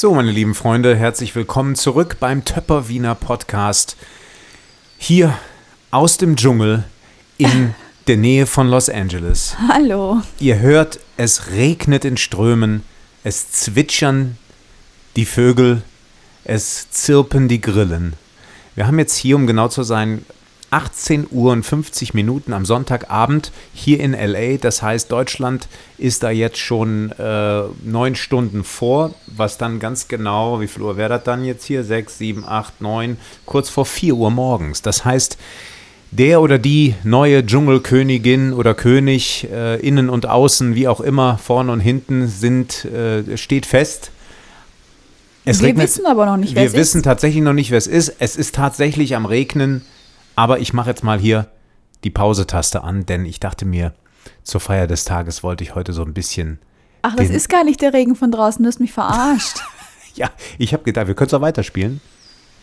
So, meine lieben Freunde, herzlich willkommen zurück beim Töpper Wiener Podcast. Hier aus dem Dschungel in der Nähe von Los Angeles. Hallo. Ihr hört, es regnet in Strömen, es zwitschern die Vögel, es zirpen die Grillen. Wir haben jetzt hier, um genau zu sein, 18 Uhr und 50 Minuten am Sonntagabend hier in LA. Das heißt, Deutschland ist da jetzt schon äh, neun Stunden vor, was dann ganz genau, wie viel Uhr wäre das dann jetzt hier? Sechs, sieben, acht, neun, kurz vor 4 Uhr morgens. Das heißt, der oder die neue Dschungelkönigin oder König, äh, innen und außen, wie auch immer, vorne und hinten, sind, äh, steht fest. Es wir regnet, wissen aber noch nicht, wer es ist. Wir wissen tatsächlich noch nicht, wer es ist. Es ist tatsächlich am Regnen. Aber ich mache jetzt mal hier die Pause-Taste an, denn ich dachte mir, zur Feier des Tages wollte ich heute so ein bisschen. Ach, das ist gar nicht der Regen von draußen, du hast mich verarscht. ja, ich habe gedacht, wir können es auch weiterspielen.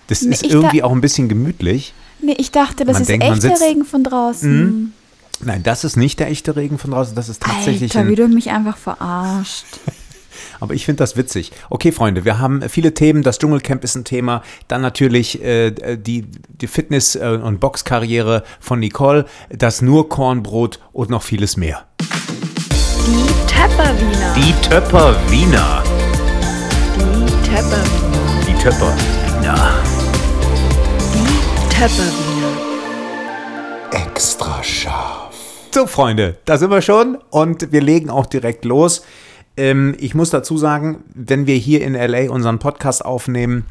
Das nee, ist irgendwie auch ein bisschen gemütlich. Nee, ich dachte, das man ist denkt, echt der Regen von draußen. Mhm. Nein, das ist nicht der echte Regen von draußen, das ist tatsächlich. Alter, wie du mich einfach verarscht. Aber ich finde das witzig. Okay, Freunde, wir haben viele Themen. Das Dschungelcamp ist ein Thema. Dann natürlich äh, die, die Fitness- äh, und Boxkarriere von Nicole, das nur Kornbrot und noch vieles mehr. Die Töpper-Wiener. Die Töpper-Wiener. Die Töpper. Die Töpper-Wiener. Die Töpper-Wiener. Extra scharf. So, Freunde, da sind wir schon und wir legen auch direkt los. Ähm, ich muss dazu sagen, wenn wir hier in LA unseren Podcast aufnehmen,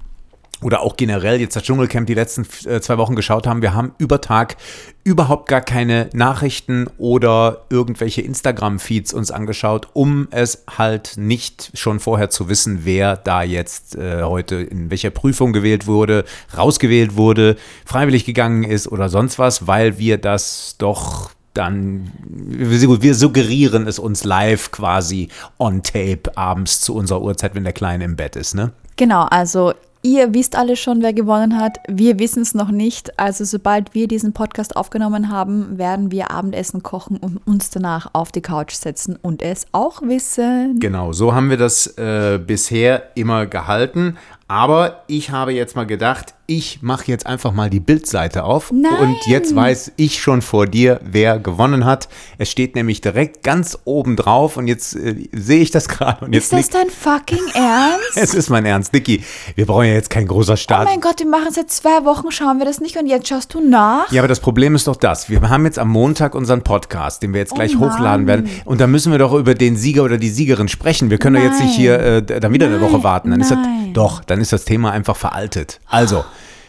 oder auch generell jetzt das Dschungelcamp die letzten äh, zwei Wochen geschaut haben, wir haben über Tag überhaupt gar keine Nachrichten oder irgendwelche Instagram-Feeds uns angeschaut, um es halt nicht schon vorher zu wissen, wer da jetzt äh, heute in welcher Prüfung gewählt wurde, rausgewählt wurde, freiwillig gegangen ist oder sonst was, weil wir das doch dann, wir suggerieren es uns live quasi on tape abends zu unserer Uhrzeit, wenn der Kleine im Bett ist, ne? Genau, also Ihr wisst alle schon, wer gewonnen hat. Wir wissen es noch nicht. Also sobald wir diesen Podcast aufgenommen haben, werden wir Abendessen kochen und uns danach auf die Couch setzen und es auch wissen. Genau, so haben wir das äh, bisher immer gehalten. Aber ich habe jetzt mal gedacht, ich mache jetzt einfach mal die Bildseite auf. Nein. Und jetzt weiß ich schon vor dir, wer gewonnen hat. Es steht nämlich direkt ganz oben drauf und jetzt äh, sehe ich das gerade. Ist das dein fucking Ernst? es ist mein Ernst, Dicky. Wir brauchen ja jetzt kein großer Start. Oh mein Gott, wir machen seit zwei Wochen, schauen wir das nicht und jetzt schaust du nach? Ja, aber das Problem ist doch das. Wir haben jetzt am Montag unseren Podcast, den wir jetzt gleich oh hochladen werden. Und da müssen wir doch über den Sieger oder die Siegerin sprechen. Wir können doch jetzt nicht hier äh, dann wieder Nein. eine Woche warten. Dann Nein. ist das, doch, dann ist das Thema einfach veraltet. Also.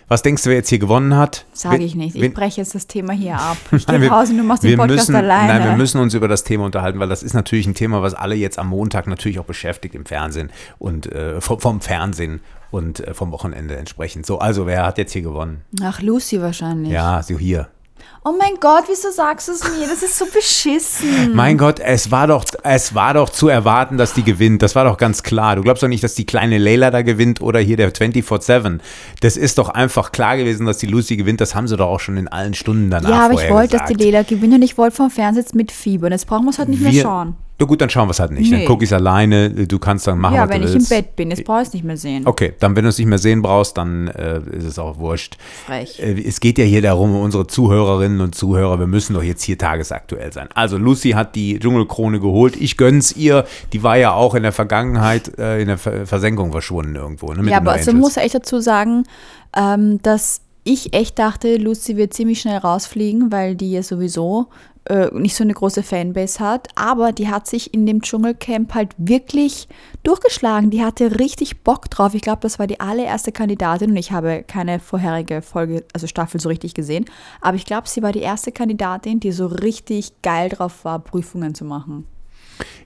Was denkst du, wer jetzt hier gewonnen hat? Sage ich nicht. Ich breche jetzt das Thema hier ab. Nein, wir, Pause, du machst den Podcast müssen, alleine. Nein, wir müssen uns über das Thema unterhalten, weil das ist natürlich ein Thema, was alle jetzt am Montag natürlich auch beschäftigt im Fernsehen und äh, vom, vom, Fernsehen und äh, vom Wochenende entsprechend. So, also wer hat jetzt hier gewonnen? Ach, Lucy wahrscheinlich. Ja, so hier. Oh mein Gott, wieso sagst du es mir? Das ist so beschissen. Mein Gott, es war doch, es war doch zu erwarten, dass die gewinnt. Das war doch ganz klar. Du glaubst doch nicht, dass die kleine Leila da gewinnt oder hier der 24-7. Das ist doch einfach klar gewesen, dass die Lucy gewinnt. Das haben sie doch auch schon in allen Stunden danach Ja, aber ich wollte, dass die Leila gewinnt und ich wollte vom Fernseher mit Fieber. Jetzt brauchen wir es halt nicht wir, mehr schauen. Na gut, dann schauen wir es halt nicht. Nee. Dann gucke ich es alleine. Du kannst dann machen, ja, was du willst. Ja, wenn ich im Bett bin. Jetzt brauche ich es nicht mehr sehen. Okay, dann wenn du es nicht mehr sehen brauchst, dann äh, ist es auch wurscht. Frech. Äh, es geht ja hier darum, unsere Zuhörerinnen und Zuhörer, wir müssen doch jetzt hier tagesaktuell sein. Also Lucy hat die Dschungelkrone geholt. Ich gönn's ihr. Die war ja auch in der Vergangenheit äh, in der Versenkung verschwunden irgendwo. Ne, ja, aber also muss echt dazu sagen, ähm, dass ich echt dachte, Lucy wird ziemlich schnell rausfliegen, weil die ja sowieso äh, nicht so eine große Fanbase hat, aber die hat sich in dem Dschungelcamp halt wirklich durchgeschlagen. Die hatte richtig Bock drauf. Ich glaube, das war die allererste Kandidatin und ich habe keine vorherige Folge, also Staffel so richtig gesehen, aber ich glaube, sie war die erste Kandidatin, die so richtig geil drauf war, Prüfungen zu machen.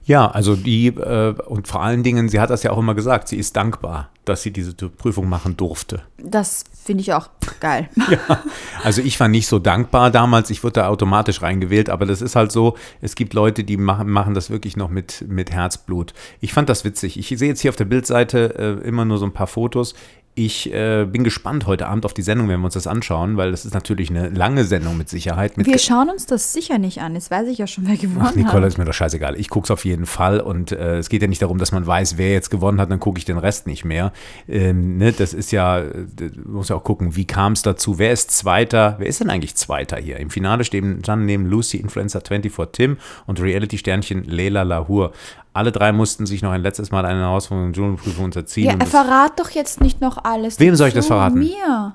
Ja, also die, äh, und vor allen Dingen, sie hat das ja auch immer gesagt, sie ist dankbar, dass sie diese Prüfung machen durfte. Das finde ich auch geil. ja, also ich war nicht so dankbar damals, ich wurde da automatisch reingewählt, aber das ist halt so, es gibt Leute, die machen, machen das wirklich noch mit, mit Herzblut. Ich fand das witzig. Ich sehe jetzt hier auf der Bildseite äh, immer nur so ein paar Fotos. Ich äh, bin gespannt heute Abend auf die Sendung, wenn wir uns das anschauen, weil das ist natürlich eine lange Sendung mit Sicherheit. Mit wir schauen uns das sicher nicht an. Jetzt weiß ich ja schon, wer gewonnen Ach, Nicole, hat. ist mir doch scheißegal. Ich gucke es auf jeden Fall und äh, es geht ja nicht darum, dass man weiß, wer jetzt gewonnen hat, dann gucke ich den Rest nicht mehr. Ähm, ne, das ist ja, muss ja auch gucken, wie kam es dazu, wer ist Zweiter, wer ist denn eigentlich Zweiter hier? Im Finale stehen dann neben Lucy, Influencer 24 Tim und Reality-Sternchen Leila Lahur. Alle drei mussten sich noch ein letztes Mal einer Herausforderung Dschungelprüfung unterziehen. Ja, verrat doch jetzt nicht noch alles. Wem soll ich das verraten? Mir.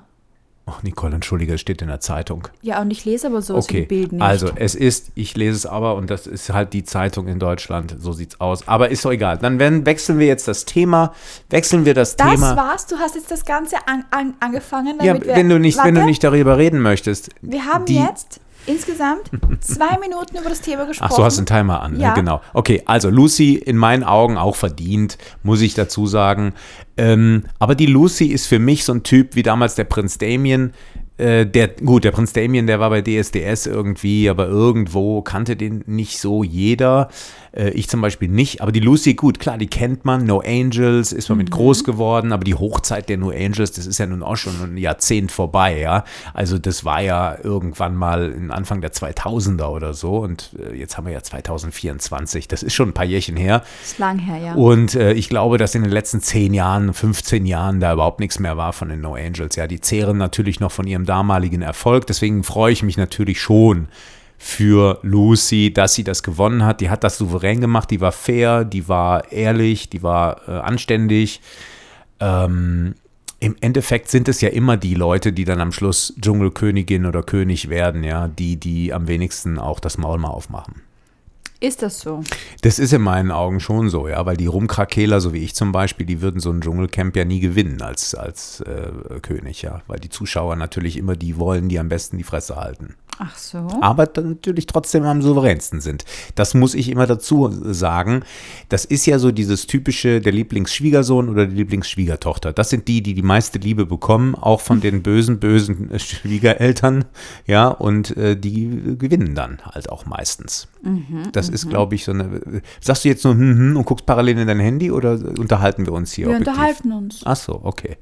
Ach, Nicole, entschuldige, es steht in der Zeitung. Ja, und ich lese aber so okay. wie Bild nicht. Also, es ist, ich lese es aber und das ist halt die Zeitung in Deutschland, so sieht's aus. Aber ist doch egal. Dann werden, wechseln wir jetzt das Thema. Wechseln wir das, das Thema. Das war's, du hast jetzt das Ganze an, an, angefangen. ja, wenn du, nicht, wenn du nicht darüber reden möchtest. Wir haben die, jetzt insgesamt zwei Minuten über das Thema gesprochen. Ach, du hast einen Timer an, ne? ja. Ne? genau. Okay, also Lucy in meinen Augen auch verdient, muss ich dazu sagen. Ähm, aber die Lucy ist für mich so ein Typ wie damals der Prinz Damien. Äh, der, gut, der Prinz Damien, der war bei DSDS irgendwie, aber irgendwo kannte den nicht so jeder. Äh, ich zum Beispiel nicht, aber die Lucy, gut, klar, die kennt man. No Angels ist man mhm. mit groß geworden, aber die Hochzeit der No Angels, das ist ja nun auch schon ein Jahrzehnt vorbei, ja. Also das war ja irgendwann mal Anfang der 2000er oder so und äh, jetzt haben wir ja 2024. Das ist schon ein paar Jährchen her. Das ist lang her, ja. Und äh, ich glaube, dass in den letzten 10 Jahren, 15 Jahren da überhaupt nichts mehr war von den No Angels. Ja, die zehren natürlich noch von ihrem damaligen Erfolg. Deswegen freue ich mich natürlich schon, für Lucy, dass sie das gewonnen hat. Die hat das souverän gemacht, die war fair, die war ehrlich, die war äh, anständig. Ähm, Im Endeffekt sind es ja immer die Leute, die dann am Schluss Dschungelkönigin oder König werden, ja, die, die am wenigsten auch das Maul mal aufmachen. Ist das so? Das ist in meinen Augen schon so, ja, weil die Rumkrakeler, so wie ich zum Beispiel, die würden so ein Dschungelcamp ja nie gewinnen als, als äh, König, ja, weil die Zuschauer natürlich immer die wollen, die am besten die Fresse halten. Ach so. Aber natürlich trotzdem am souveränsten sind. Das muss ich immer dazu sagen. Das ist ja so dieses typische, der Lieblingsschwiegersohn oder die Lieblingsschwiegertochter. Das sind die, die die meiste Liebe bekommen, auch von den bösen, bösen Schwiegereltern. Ja, und äh, die gewinnen dann halt auch meistens. Mhm, das ist, mhm. glaube ich, so eine. Sagst du jetzt nur hm, hm, und guckst parallel in dein Handy oder unterhalten wir uns hier? Wir objektiv? unterhalten uns. Ach so, okay.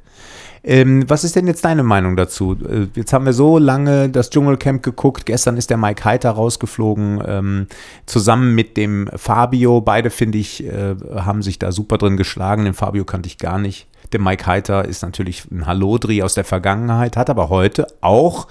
Ähm, was ist denn jetzt deine Meinung dazu? Äh, jetzt haben wir so lange das Dschungelcamp geguckt. Gestern ist der Mike Heiter rausgeflogen, ähm, zusammen mit dem Fabio. Beide, finde ich, äh, haben sich da super drin geschlagen. Den Fabio kannte ich gar nicht. Der Mike Heiter ist natürlich ein Hallodri aus der Vergangenheit, hat aber heute auch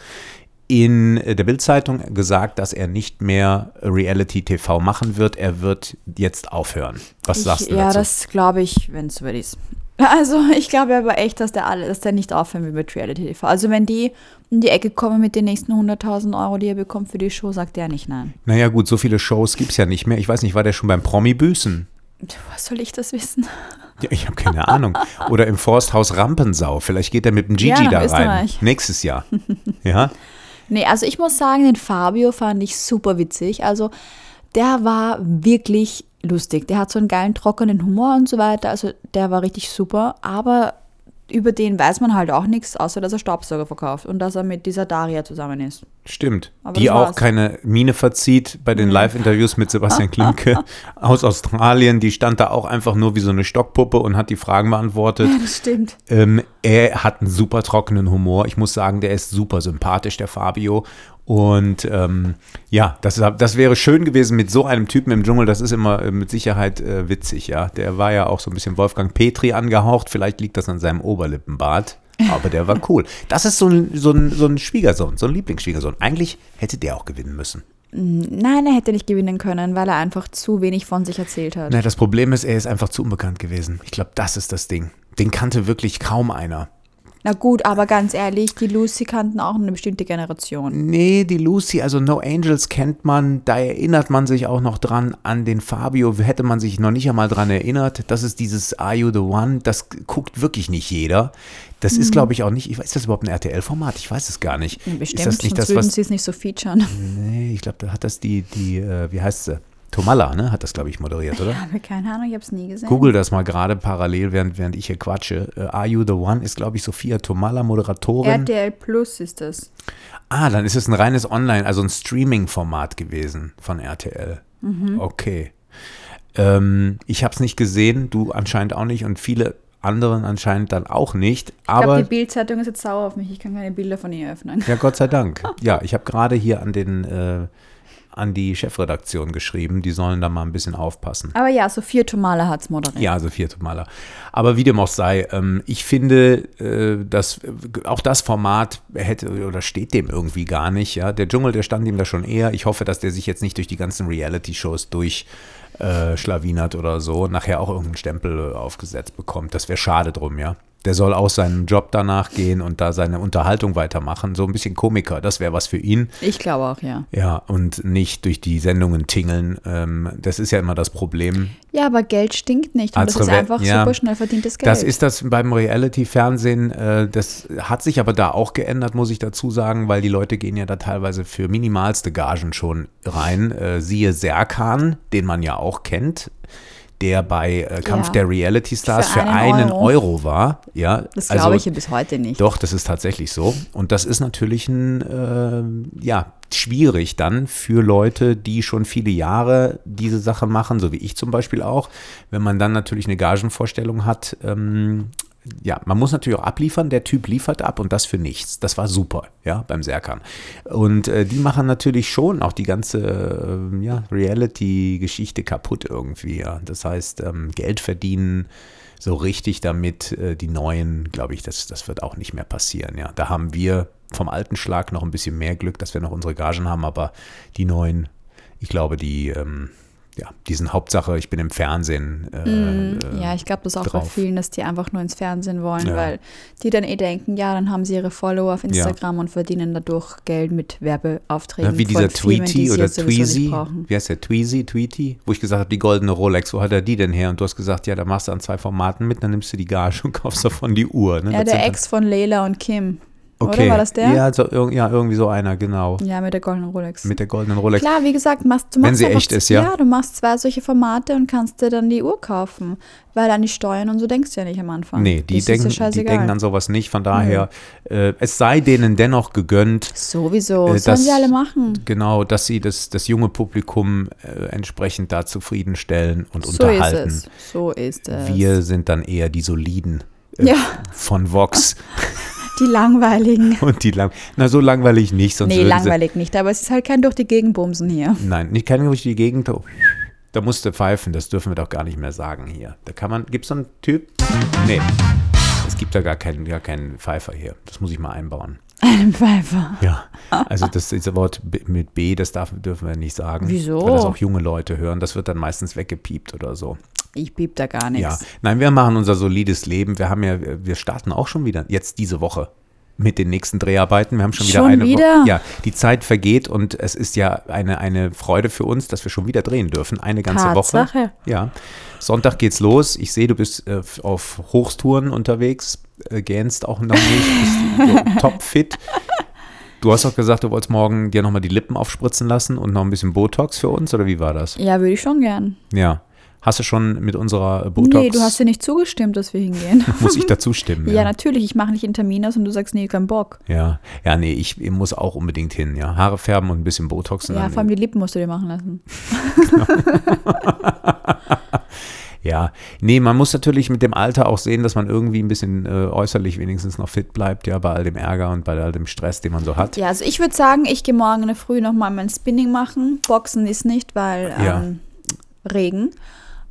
in der Bildzeitung gesagt, dass er nicht mehr Reality TV machen wird. Er wird jetzt aufhören. Was ich, sagst du ja, dazu? Ja, das glaube ich, wenn es so ist. Also ich glaube aber echt, dass der, alle, dass der nicht aufhören will mit Reality TV. Also wenn die in die Ecke kommen mit den nächsten 100.000 Euro, die er bekommt für die Show, sagt der nicht nein. Naja gut, so viele Shows gibt es ja nicht mehr. Ich weiß nicht, war der schon beim Promi-Büßen? Was soll ich das wissen? Ja, ich habe keine Ahnung. Oder im Forsthaus Rampensau. Vielleicht geht er mit dem Gigi ja, da rein. Österreich. Nächstes Jahr. Ja. Nee, also ich muss sagen, den Fabio fand ich super witzig. Also der war wirklich lustig. Der hat so einen geilen, trockenen Humor und so weiter. Also der war richtig super. Aber über den weiß man halt auch nichts, außer dass er Staubsauger verkauft und dass er mit dieser Daria zusammen ist. Stimmt. Aber die auch keine Miene verzieht bei den Live-Interviews mit Sebastian Klimke aus Australien. Die stand da auch einfach nur wie so eine Stockpuppe und hat die Fragen beantwortet. Ja, das stimmt. Ähm, er hat einen super trockenen Humor. Ich muss sagen, der ist super sympathisch, der Fabio. Und ähm, ja, das, das wäre schön gewesen mit so einem Typen im Dschungel. Das ist immer äh, mit Sicherheit äh, witzig, ja. Der war ja auch so ein bisschen Wolfgang Petri angehaucht. Vielleicht liegt das an seinem Oberlippenbart. Aber der war cool. Das ist so ein, so ein, so ein Schwiegersohn, so ein Lieblingsschwiegersohn. Eigentlich hätte der auch gewinnen müssen. Nein, er hätte nicht gewinnen können, weil er einfach zu wenig von sich erzählt hat. Na, das Problem ist, er ist einfach zu unbekannt gewesen. Ich glaube, das ist das Ding. Den kannte wirklich kaum einer. Na gut, aber ganz ehrlich, die Lucy kannten auch eine bestimmte Generation. Nee, die Lucy, also No Angels kennt man, da erinnert man sich auch noch dran an den Fabio, hätte man sich noch nicht einmal dran erinnert. Das ist dieses Are You the One, das guckt wirklich nicht jeder. Das ist, mhm. glaube ich, auch nicht, ist das überhaupt ein RTL-Format? Ich weiß es gar nicht. Bestimmt, ist das nicht das, würden sie es nicht so featuren. Nee, ich glaube, da hat das die, die, äh, wie heißt sie? Tomalla, ne, hat das, glaube ich, moderiert, oder? Ich habe keine Ahnung, ich habe es nie gesehen. Google das mal gerade parallel, während, während ich hier quatsche. Uh, Are You the One ist, glaube ich, Sophia Tomalla, Moderatorin. RTL Plus ist das. Ah, dann ist es ein reines Online, also ein Streaming-Format gewesen von RTL. Mhm. Okay. Ähm, ich habe es nicht gesehen, du anscheinend auch nicht und viele anderen anscheinend dann auch nicht. Ich glaube, die Bild-Zeitung ist jetzt sauer auf mich. Ich kann keine Bilder von ihr öffnen. ja, Gott sei Dank. Ja, ich habe gerade hier an den äh, an die Chefredaktion geschrieben. Die sollen da mal ein bisschen aufpassen. Aber ja, Sophia Tomala hat es moderiert. Ja, vierte Maler. Aber wie dem auch sei, ähm, ich finde, äh, dass äh, auch das Format hätte oder steht dem irgendwie gar nicht. Ja, der Dschungel, der stand ihm da schon eher. Ich hoffe, dass der sich jetzt nicht durch die ganzen Reality-Shows durch äh, schlawinert oder so, nachher auch irgendeinen Stempel äh, aufgesetzt bekommt. Das wäre schade drum, ja. Der soll auch seinen Job danach gehen und da seine Unterhaltung weitermachen. So ein bisschen Komiker, das wäre was für ihn. Ich glaube auch, ja. Ja, und nicht durch die Sendungen tingeln. Ähm, das ist ja immer das Problem. Ja, aber Geld stinkt nicht. Und Als das ist Reve- einfach ja. super schnell verdientes Geld. Das ist das beim Reality-Fernsehen. Äh, das hat sich aber da auch geändert, muss ich dazu sagen, weil die Leute gehen ja da teilweise für minimalste Gagen schon rein. Äh, siehe Serkan, den man ja auch kennt, der bei äh, Kampf Ja. der Reality Stars für, Für einen, einen Euro. Euro. war. Ja, das also- glaube ich bis heute nicht. Doch, das ist tatsächlich so. Und das ist natürlich ein, äh, ja, schwierig dann für Leute, die schon viele Jahre diese Sache machen, so wie ich zum Beispiel auch. Wenn man dann natürlich eine Gagenvorstellung hat, ähm, ja, man muss natürlich auch abliefern. Der Typ liefert ab und das für nichts. Das war super, ja, beim Serkan. Und äh, die machen natürlich schon auch die ganze äh, ja, Reality-Geschichte kaputt irgendwie. Ja. Das heißt, ähm, Geld verdienen so richtig damit, äh, die neuen, glaube ich, das, das wird auch nicht mehr passieren. Ja. Da haben wir vom alten Schlag noch ein bisschen mehr Glück, dass wir noch unsere Gagen haben, aber die neuen, ich glaube, die, ähm, ja, die sind Hauptsache, ich bin im Fernsehen. Äh, Mm, äh, ja, ich glaube das auch bei drauf. vielen, dass die einfach nur ins Fernsehen wollen, Ja. weil die dann eh denken, ja, dann haben sie ihre Follower auf Instagram und verdienen dadurch Geld mit Werbeaufträgen. Na, wie von dieser die Tweety sie oder Tweezy, wie heißt der, Tweezy, Tweety, wo ich gesagt habe, die goldene Rolex, wo hat er die denn her? Und du hast gesagt, ja, da machst du an zwei Formaten mit, dann nimmst du die Gage und kaufst davon die Uhr. Ne? Ja, Das der Ex von Leila und Kim. Dann, Oder war das der? Ja, so, irg- ja, irgendwie so einer, genau. Ja, mit der goldenen Rolex. Mit der goldenen Rolex. Klar, wie gesagt, machst, du Wenn machst sie einfach echt ist, ja. Ja, du machst zwei solche Formate und kannst dir dann die Uhr kaufen. Weil an die Steuern und so denkst du ja nicht am Anfang. Nee, die Das ist denken, ja die denken an sowas nicht. Von daher, äh, es sei denen dennoch gegönnt, Sowieso, Äh, sollen das- sie alle machen. genau, dass sie das, das junge Publikum äh, entsprechend da zufriedenstellen und So ist unterhalten. es. So ist es. Wir sind dann eher die soliden äh, Ja. von Vox Die langweiligen. und die lang. Na, so langweilig nicht, sonst Nee, langweilig nicht, aber es ist halt kein durch die Gegend bumsen hier. Nein, nicht keine durch die Gegend. oh, Da musst du pfeifen, das dürfen wir doch gar nicht mehr sagen hier. Da kann man, gibt es so einen Typ? Nee. Es gibt da gar keinen, gar keinen Pfeifer hier. Das muss ich mal einbauen. Ein Pfeifer. Ja, also das diese Wort mit B, das darf, dürfen wir nicht sagen. Wieso? Weil das auch junge Leute hören. Das wird dann meistens weggepiept oder so. Ich piep da gar Ja, nichts. nein, wir machen unser solides Leben. Wir haben ja, wir starten auch schon wieder jetzt diese Woche mit den nächsten Dreharbeiten. Wir haben schon wieder Schon eine wieder? Woche. Ja, die Zeit vergeht und es ist ja eine, eine Freude für uns, dass wir schon wieder drehen dürfen. Eine ganze Tatsache. Woche. Ja. Sonntag geht's los. Ich sehe, du bist äh, auf Hochstouren unterwegs, äh, gähnst auch noch nicht, bist topfit. Du hast auch gesagt, du wolltest morgen dir nochmal die Lippen aufspritzen lassen und noch ein bisschen Botox für uns, oder wie war das? Ja, würde ich schon gern. Ja. Hast du schon mit unserer Botox? Nee, du hast ja nicht zugestimmt, dass wir hingehen. Muss ich dazu stimmen? ja. natürlich. Ich mache nicht einen Termin aus und du sagst, nee, kein Bock. Ja, ja, nee, ich, ich muss auch unbedingt hin, ja. Haare färben und ein bisschen Botox. Ja, vor allem die Lippen musst du dir machen lassen. ja, nee, man muss natürlich mit dem Alter auch sehen, dass man irgendwie ein bisschen äh, äußerlich wenigstens noch fit bleibt, ja, bei all dem Ärger und bei all dem Stress, den man so hat. Ja, also ich würde sagen, ich gehe morgen in der Früh nochmal mein Spinning machen. Boxen ist nicht, weil Ja. ähm, Regen.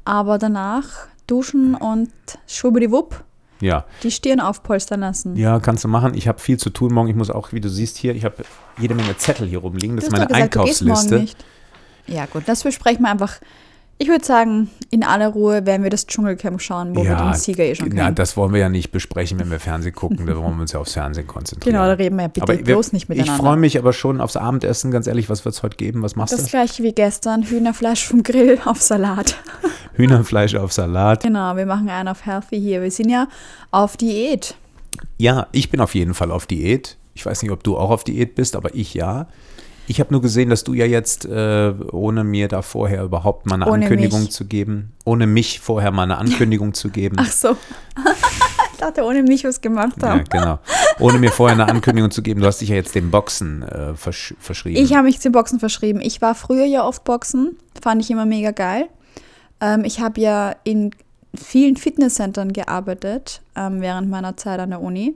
Aber danach duschen und schwubbdiwupp Ja, die Stirn aufpolstern lassen. ja, kannst du machen. Ich habe viel zu tun morgen. Ich muss auch, wie du siehst hier, ich habe jede Menge Zettel hier rumliegen. Das ist meine gesagt, Einkaufsliste. nicht. Ja, gut, das besprechen wir einfach. Ich würde sagen, in aller Ruhe werden wir das Dschungelcamp schauen, wo wir den Sieger eh schon kennen. das wollen wir ja nicht besprechen, wenn wir Fernsehen gucken. Da wollen wir uns ja aufs Fernsehen konzentrieren. Genau, da reden wir ja bitte Aber wir- bloß nicht Ich miteinander. freue mich aber schon aufs Abendessen. Ganz ehrlich, was wird es heute geben? Was machst Das du? gleiche wie gestern, Hühnerfleisch vom Grill auf Salat. Hühnerfleisch auf Salat. Genau, wir machen einen auf Healthy hier. Wir sind ja auf Diät. Ja, ich bin auf jeden Fall auf Diät. Ich weiß nicht, ob du auch auf Diät bist, aber ich ja. Ich habe nur gesehen, dass du ja jetzt, äh, ohne mir da vorher überhaupt mal eine Ohne Ankündigung mich. zu geben, ohne mich vorher mal eine Ankündigung zu geben. Ach so. ich dachte, ohne mich was gemacht ja, haben. genau. Ohne mir vorher eine Ankündigung zu geben, du hast dich ja jetzt dem Boxen äh, versch verschrieben. Ich habe mich zum Boxen verschrieben. Ich war früher ja oft Boxen, fand ich immer mega geil. Ähm, ich habe ja in vielen Fitnesscentern gearbeitet ähm, während meiner Zeit an der Uni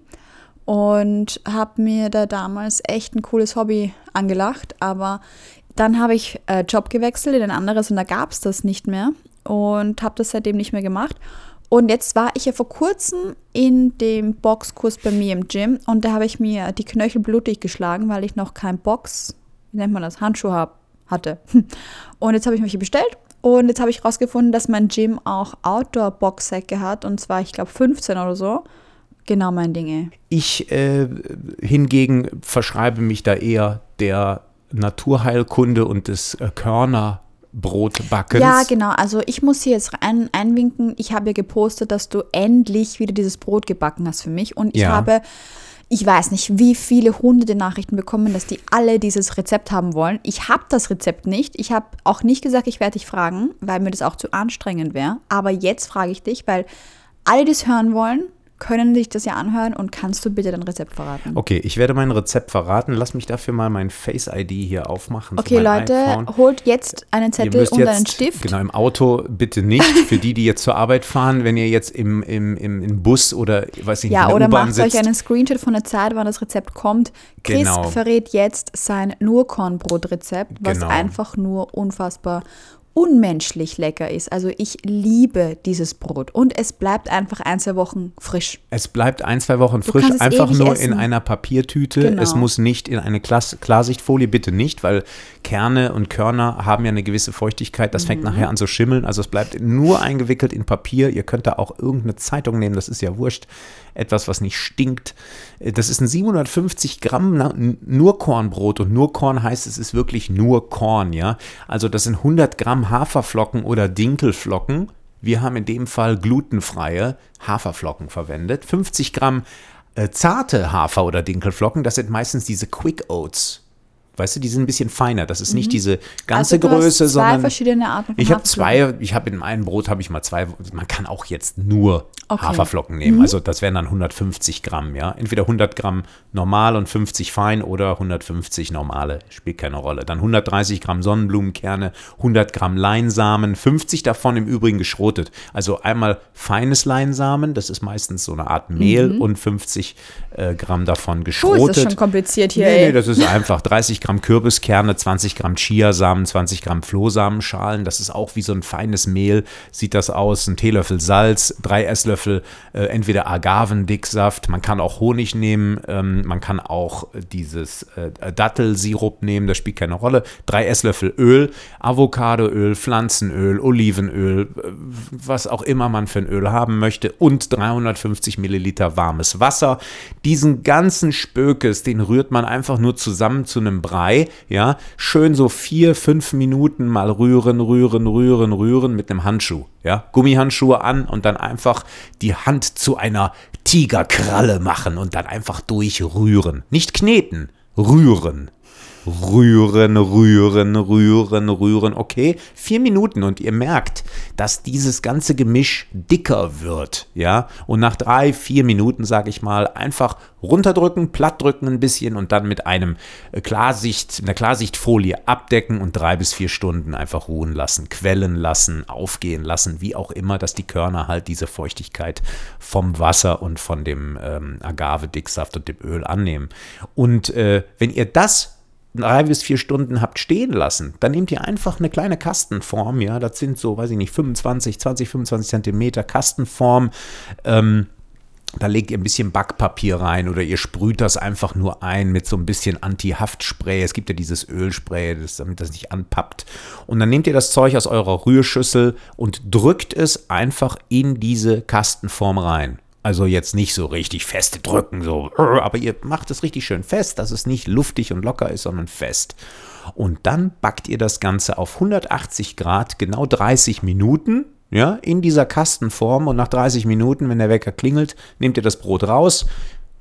und habe mir da damals echt ein cooles Hobby angelacht. Aber dann habe ich äh, Job gewechselt in ein anderes und da gab es das nicht mehr und habe das seitdem nicht mehr gemacht. Und jetzt war ich ja vor kurzem in dem Boxkurs bei mir im Gym und da habe ich mir die Knöchel blutig geschlagen, weil ich noch kein Box, wie nennt man das, Handschuh hab, hatte. Und jetzt habe ich mich bestellt und jetzt habe ich herausgefunden, dass mein Gym auch Outdoor-Boxsäcke hat und zwar, ich glaube, 15 oder so. Genau mein Ding. Ich äh, hingegen verschreibe mich da eher der Naturheilkunde und des äh, Körner Brotbackens. Ja, genau. Also ich muss hier jetzt ein, einwinken. Ich habe ja gepostet, dass du endlich wieder dieses Brot gebacken hast für mich. Und ich ja. habe, ich weiß nicht, wie viele hunderte Nachrichten bekommen, dass die alle dieses Rezept haben wollen. Ich habe das Rezept nicht. Ich habe auch nicht gesagt, ich werde dich fragen, weil mir das auch zu anstrengend wäre. Aber jetzt frage ich dich, weil alle, es hören wollen, können sich das ja anhören und kannst du bitte dein Rezept verraten? Okay, ich werde mein Rezept verraten. Lass mich dafür mal mein Face-ID hier aufmachen. Okay, Leute, iPhone. holt jetzt einen Zettel und jetzt, einen Stift. Genau, im Auto bitte nicht. Für die, die jetzt zur Arbeit fahren, wenn ihr jetzt im, im, im, im Bus oder, weiß ich ja, in der oder macht sitzt. euch einen Screenshot von der Zeit, wann das Rezept kommt. Chris genau. verrät jetzt sein Nurkornbrot-Rezept, was genau. einfach nur unfassbar unmenschlich lecker ist. Also ich liebe dieses Brot und es bleibt einfach ein, zwei Wochen frisch. Es bleibt ein, zwei Wochen frisch, einfach nur essen. in einer Papiertüte. Genau. Es muss nicht in eine Klas Klarsichtfolie, bitte nicht, weil Kerne und Körner haben ja eine gewisse Feuchtigkeit. Das fängt mhm. nachher an zu schimmeln. Also es bleibt nur eingewickelt in Papier. Ihr könnt da auch irgendeine Zeitung nehmen, das ist ja wurscht. Etwas, was nicht stinkt. Das ist ein 750 Gramm nur Kornbrot und nur Korn heißt, es ist wirklich nur Korn, ja. Also das sind 100 Gramm Haferflocken oder Dinkelflocken. Wir haben in dem Fall glutenfreie Haferflocken verwendet. 50 Gramm äh, zarte Hafer- oder Dinkelflocken, das sind meistens diese Quick Oats. Weißt du, die sind ein bisschen feiner. Das ist nicht mhm. diese ganze also Größe, zwei sondern verschiedene Arten von Ich habe zwei, ich habe in einem Brot habe ich mal zwei. Man kann auch jetzt nur okay. Haferflocken nehmen. Mhm. Also das wären dann 150 Gramm, ja. Entweder 100 Gramm normal und 50 fein oder 150 normale, spielt keine Rolle. Dann 130 Gramm Sonnenblumenkerne, 100 Gramm Leinsamen, 50 davon im Übrigen geschrotet. Also einmal feines Leinsamen, das ist meistens so eine Art Mehl mhm. und 50 äh, Gramm davon geschrotet. Oh, ist das schon kompliziert hier. Nee, nee, das ist einfach 30 Gramm Kürbiskerne, 20 Gramm Chiasamen, 20 Gramm Flohsamenschalen. Das ist auch wie so ein feines Mehl, sieht das aus. Ein Teelöffel Salz, drei Esslöffel äh, entweder Agavendicksaft, man kann auch Honig nehmen, ähm, man kann auch dieses äh, Dattelsirup nehmen, das spielt keine Rolle. Drei Esslöffel Öl, Avocadoöl, Pflanzenöl, Olivenöl, äh, was auch immer man für ein Öl haben möchte und 350 Milliliter warmes Wasser. Diesen ganzen Spökes, den rührt man einfach nur zusammen zu einem Brei, ja, schön so vier, fünf Minuten mal rühren, rühren, rühren, rühren mit einem Handschuh ja, Gummihandschuhe an und dann einfach die Hand zu einer Tigerkralle machen und dann einfach durchrühren. Nicht kneten, rühren rühren, rühren, rühren, rühren. Okay, vier Minuten und ihr merkt, dass dieses ganze Gemisch dicker wird, ja. Und nach drei, vier Minuten, sage ich mal, einfach runterdrücken, plattdrücken ein bisschen und dann mit einem äh, Klarsicht, einer Klarsichtfolie abdecken und drei bis vier Stunden einfach ruhen lassen, quellen lassen, aufgehen lassen, wie auch immer, dass die Körner halt diese Feuchtigkeit vom Wasser und von dem ähm, Agave-Dicksaft und dem Öl annehmen. Und äh, wenn ihr das drei bis vier Stunden habt stehen lassen, dann nehmt ihr einfach eine kleine Kastenform, ja, das sind so, weiß ich nicht, 25, 20, 25 Zentimeter Kastenform, ähm, da legt ihr ein bisschen Backpapier rein oder ihr sprüht das einfach nur ein mit so ein bisschen Anti-Haftspray. Es gibt ja dieses Ölspray, das, damit das nicht anpappt. Und dann nehmt ihr das Zeug aus eurer Rührschüssel und drückt es einfach in diese Kastenform rein. Also jetzt nicht so richtig fest drücken, so, aber ihr macht es richtig schön fest, dass es nicht luftig und locker ist, sondern fest. Und dann backt ihr das Ganze auf 180 Grad, genau 30 Minuten, ja, in dieser Kastenform. Und nach 30 Minuten, wenn der Wecker klingelt, nehmt ihr das Brot raus,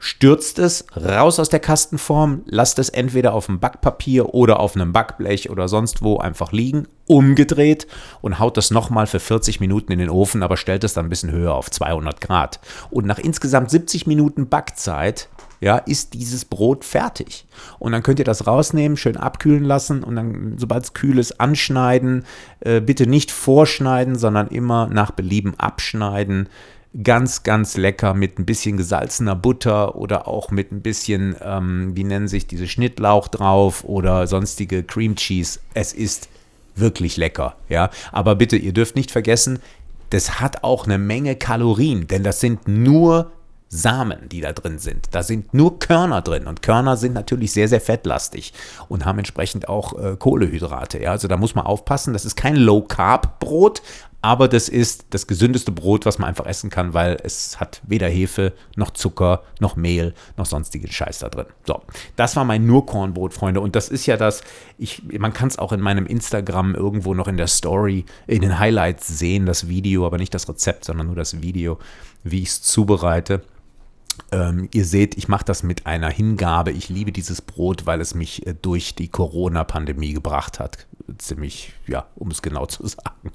stürzt es raus aus der Kastenform, lasst es entweder auf dem Backpapier oder auf einem Backblech oder sonst wo einfach liegen, umgedreht und haut das nochmal für 40 Minuten in den Ofen, aber stellt es dann ein bisschen höher auf 200 Grad. Und nach insgesamt 70 Minuten Backzeit ja, ist dieses Brot fertig. Und dann könnt ihr das rausnehmen, schön abkühlen lassen und dann, sobald es kühl ist, anschneiden. Äh, bitte nicht vorschneiden, sondern immer nach Belieben abschneiden ganz, ganz lecker mit ein bisschen gesalzener Butter oder auch mit ein bisschen, ähm, wie nennen sich diese Schnittlauch drauf oder sonstige Cream Cheese. Es ist wirklich lecker, ja. Aber bitte, ihr dürft nicht vergessen, das hat auch eine Menge Kalorien, denn das sind nur Samen, die da drin sind. Da sind nur Körner drin und Körner sind natürlich sehr, sehr fettlastig und haben entsprechend auch äh, Kohlehydrate. Ja? Also da muss man aufpassen. Das ist kein Low-Carb-Brot, aber das ist das gesündeste Brot, was man einfach essen kann, weil es hat weder Hefe noch Zucker noch Mehl noch sonstigen Scheiß da drin. So, das war mein Nurkornbrot, Freunde. Und das ist ja das, ich, man kann es auch in meinem Instagram irgendwo noch in der Story, in den Highlights sehen, das Video, aber nicht das Rezept, sondern nur das Video, wie ich es zubereite. Ähm, ihr seht, ich mache das mit einer Hingabe. Ich liebe dieses Brot, weil es mich äh, durch die Corona-Pandemie gebracht hat. Ziemlich, ja, um es genau zu sagen.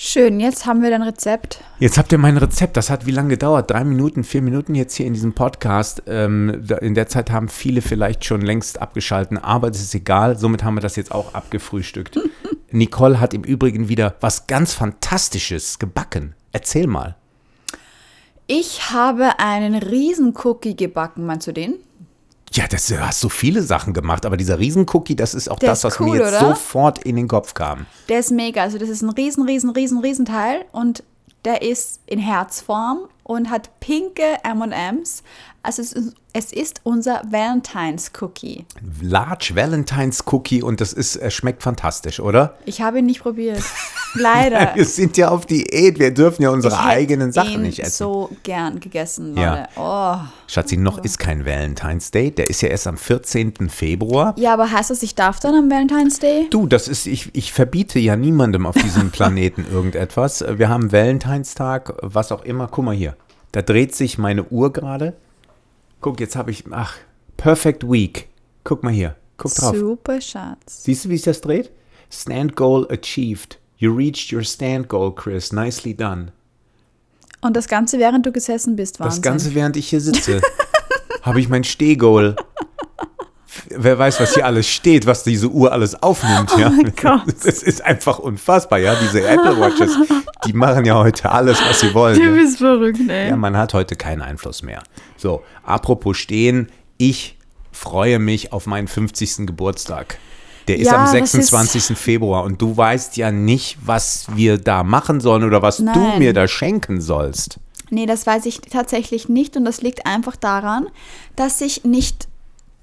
Schön, jetzt haben wir dein Rezept. Jetzt habt ihr mein Rezept. Das hat wie lange gedauert? Drei Minuten, vier Minuten jetzt hier in diesem Podcast. Ähm, in der Zeit haben viele vielleicht schon längst abgeschalten, aber das ist egal. Somit haben wir das jetzt auch abgefrühstückt. Nicole hat im Übrigen wieder was ganz Fantastisches gebacken. Erzähl mal. Ich habe einen Riesen-Cookie gebacken. Meinst du den? Ja, das, du hast so viele Sachen gemacht, aber dieser Riesencookie, das ist auch Der das, was cool, mir jetzt oder? sofort in den Kopf kam. Der ist mega. Also, das ist ein riesen, riesen, riesen, riesen Teil und der ist in Herzform und hat pinke MMs. Also es ist, es ist unser Valentine's Cookie. Large Valentine's Cookie und das ist, schmeckt fantastisch, oder? Ich habe ihn nicht probiert. Leider. wir sind ja auf Diät, wir dürfen ja unsere eigenen Sachen nicht essen. so gern gegessen, Leute. Ja. Oh. Schatzi, noch ist kein Valentine's Day, der ist ja erst am 14. Februar. Ja, aber heißt das, ich darf dann am Valentine's Day? Du, das ist, ich, ich verbiete ja niemandem auf diesem Planeten irgendetwas. Wir haben Valentine's Tag, was auch immer. Guck mal hier, da dreht sich meine Uhr gerade. Guck, jetzt habe ich, ach, Perfect Week. Guck mal hier, guck drauf. Super Schatz. Siehst du, wie sich das dreht? Stand Goal achieved. You reached your stand goal, Chris. Nicely done. Und das Ganze, während du gesessen bist, Wahnsinn. Das Ganze, während ich hier sitze, habe ich mein Stehgoal. Wer weiß, was hier alles steht, was diese Uhr alles aufnimmt. Oh ja. mein Gott. Das ist einfach unfassbar, ja. Diese Apple Watches, die machen ja heute alles, was sie wollen. Du bist ja. verrückt, ey. Ja, man hat heute keinen Einfluss mehr. So, apropos stehen, ich freue mich auf meinen 50. Geburtstag. Der ist ja, am 26. Ist Februar und du weißt ja nicht, was wir da machen sollen oder was Nein. du mir da schenken sollst. Nee, das weiß ich tatsächlich nicht und das liegt einfach daran, dass ich nicht.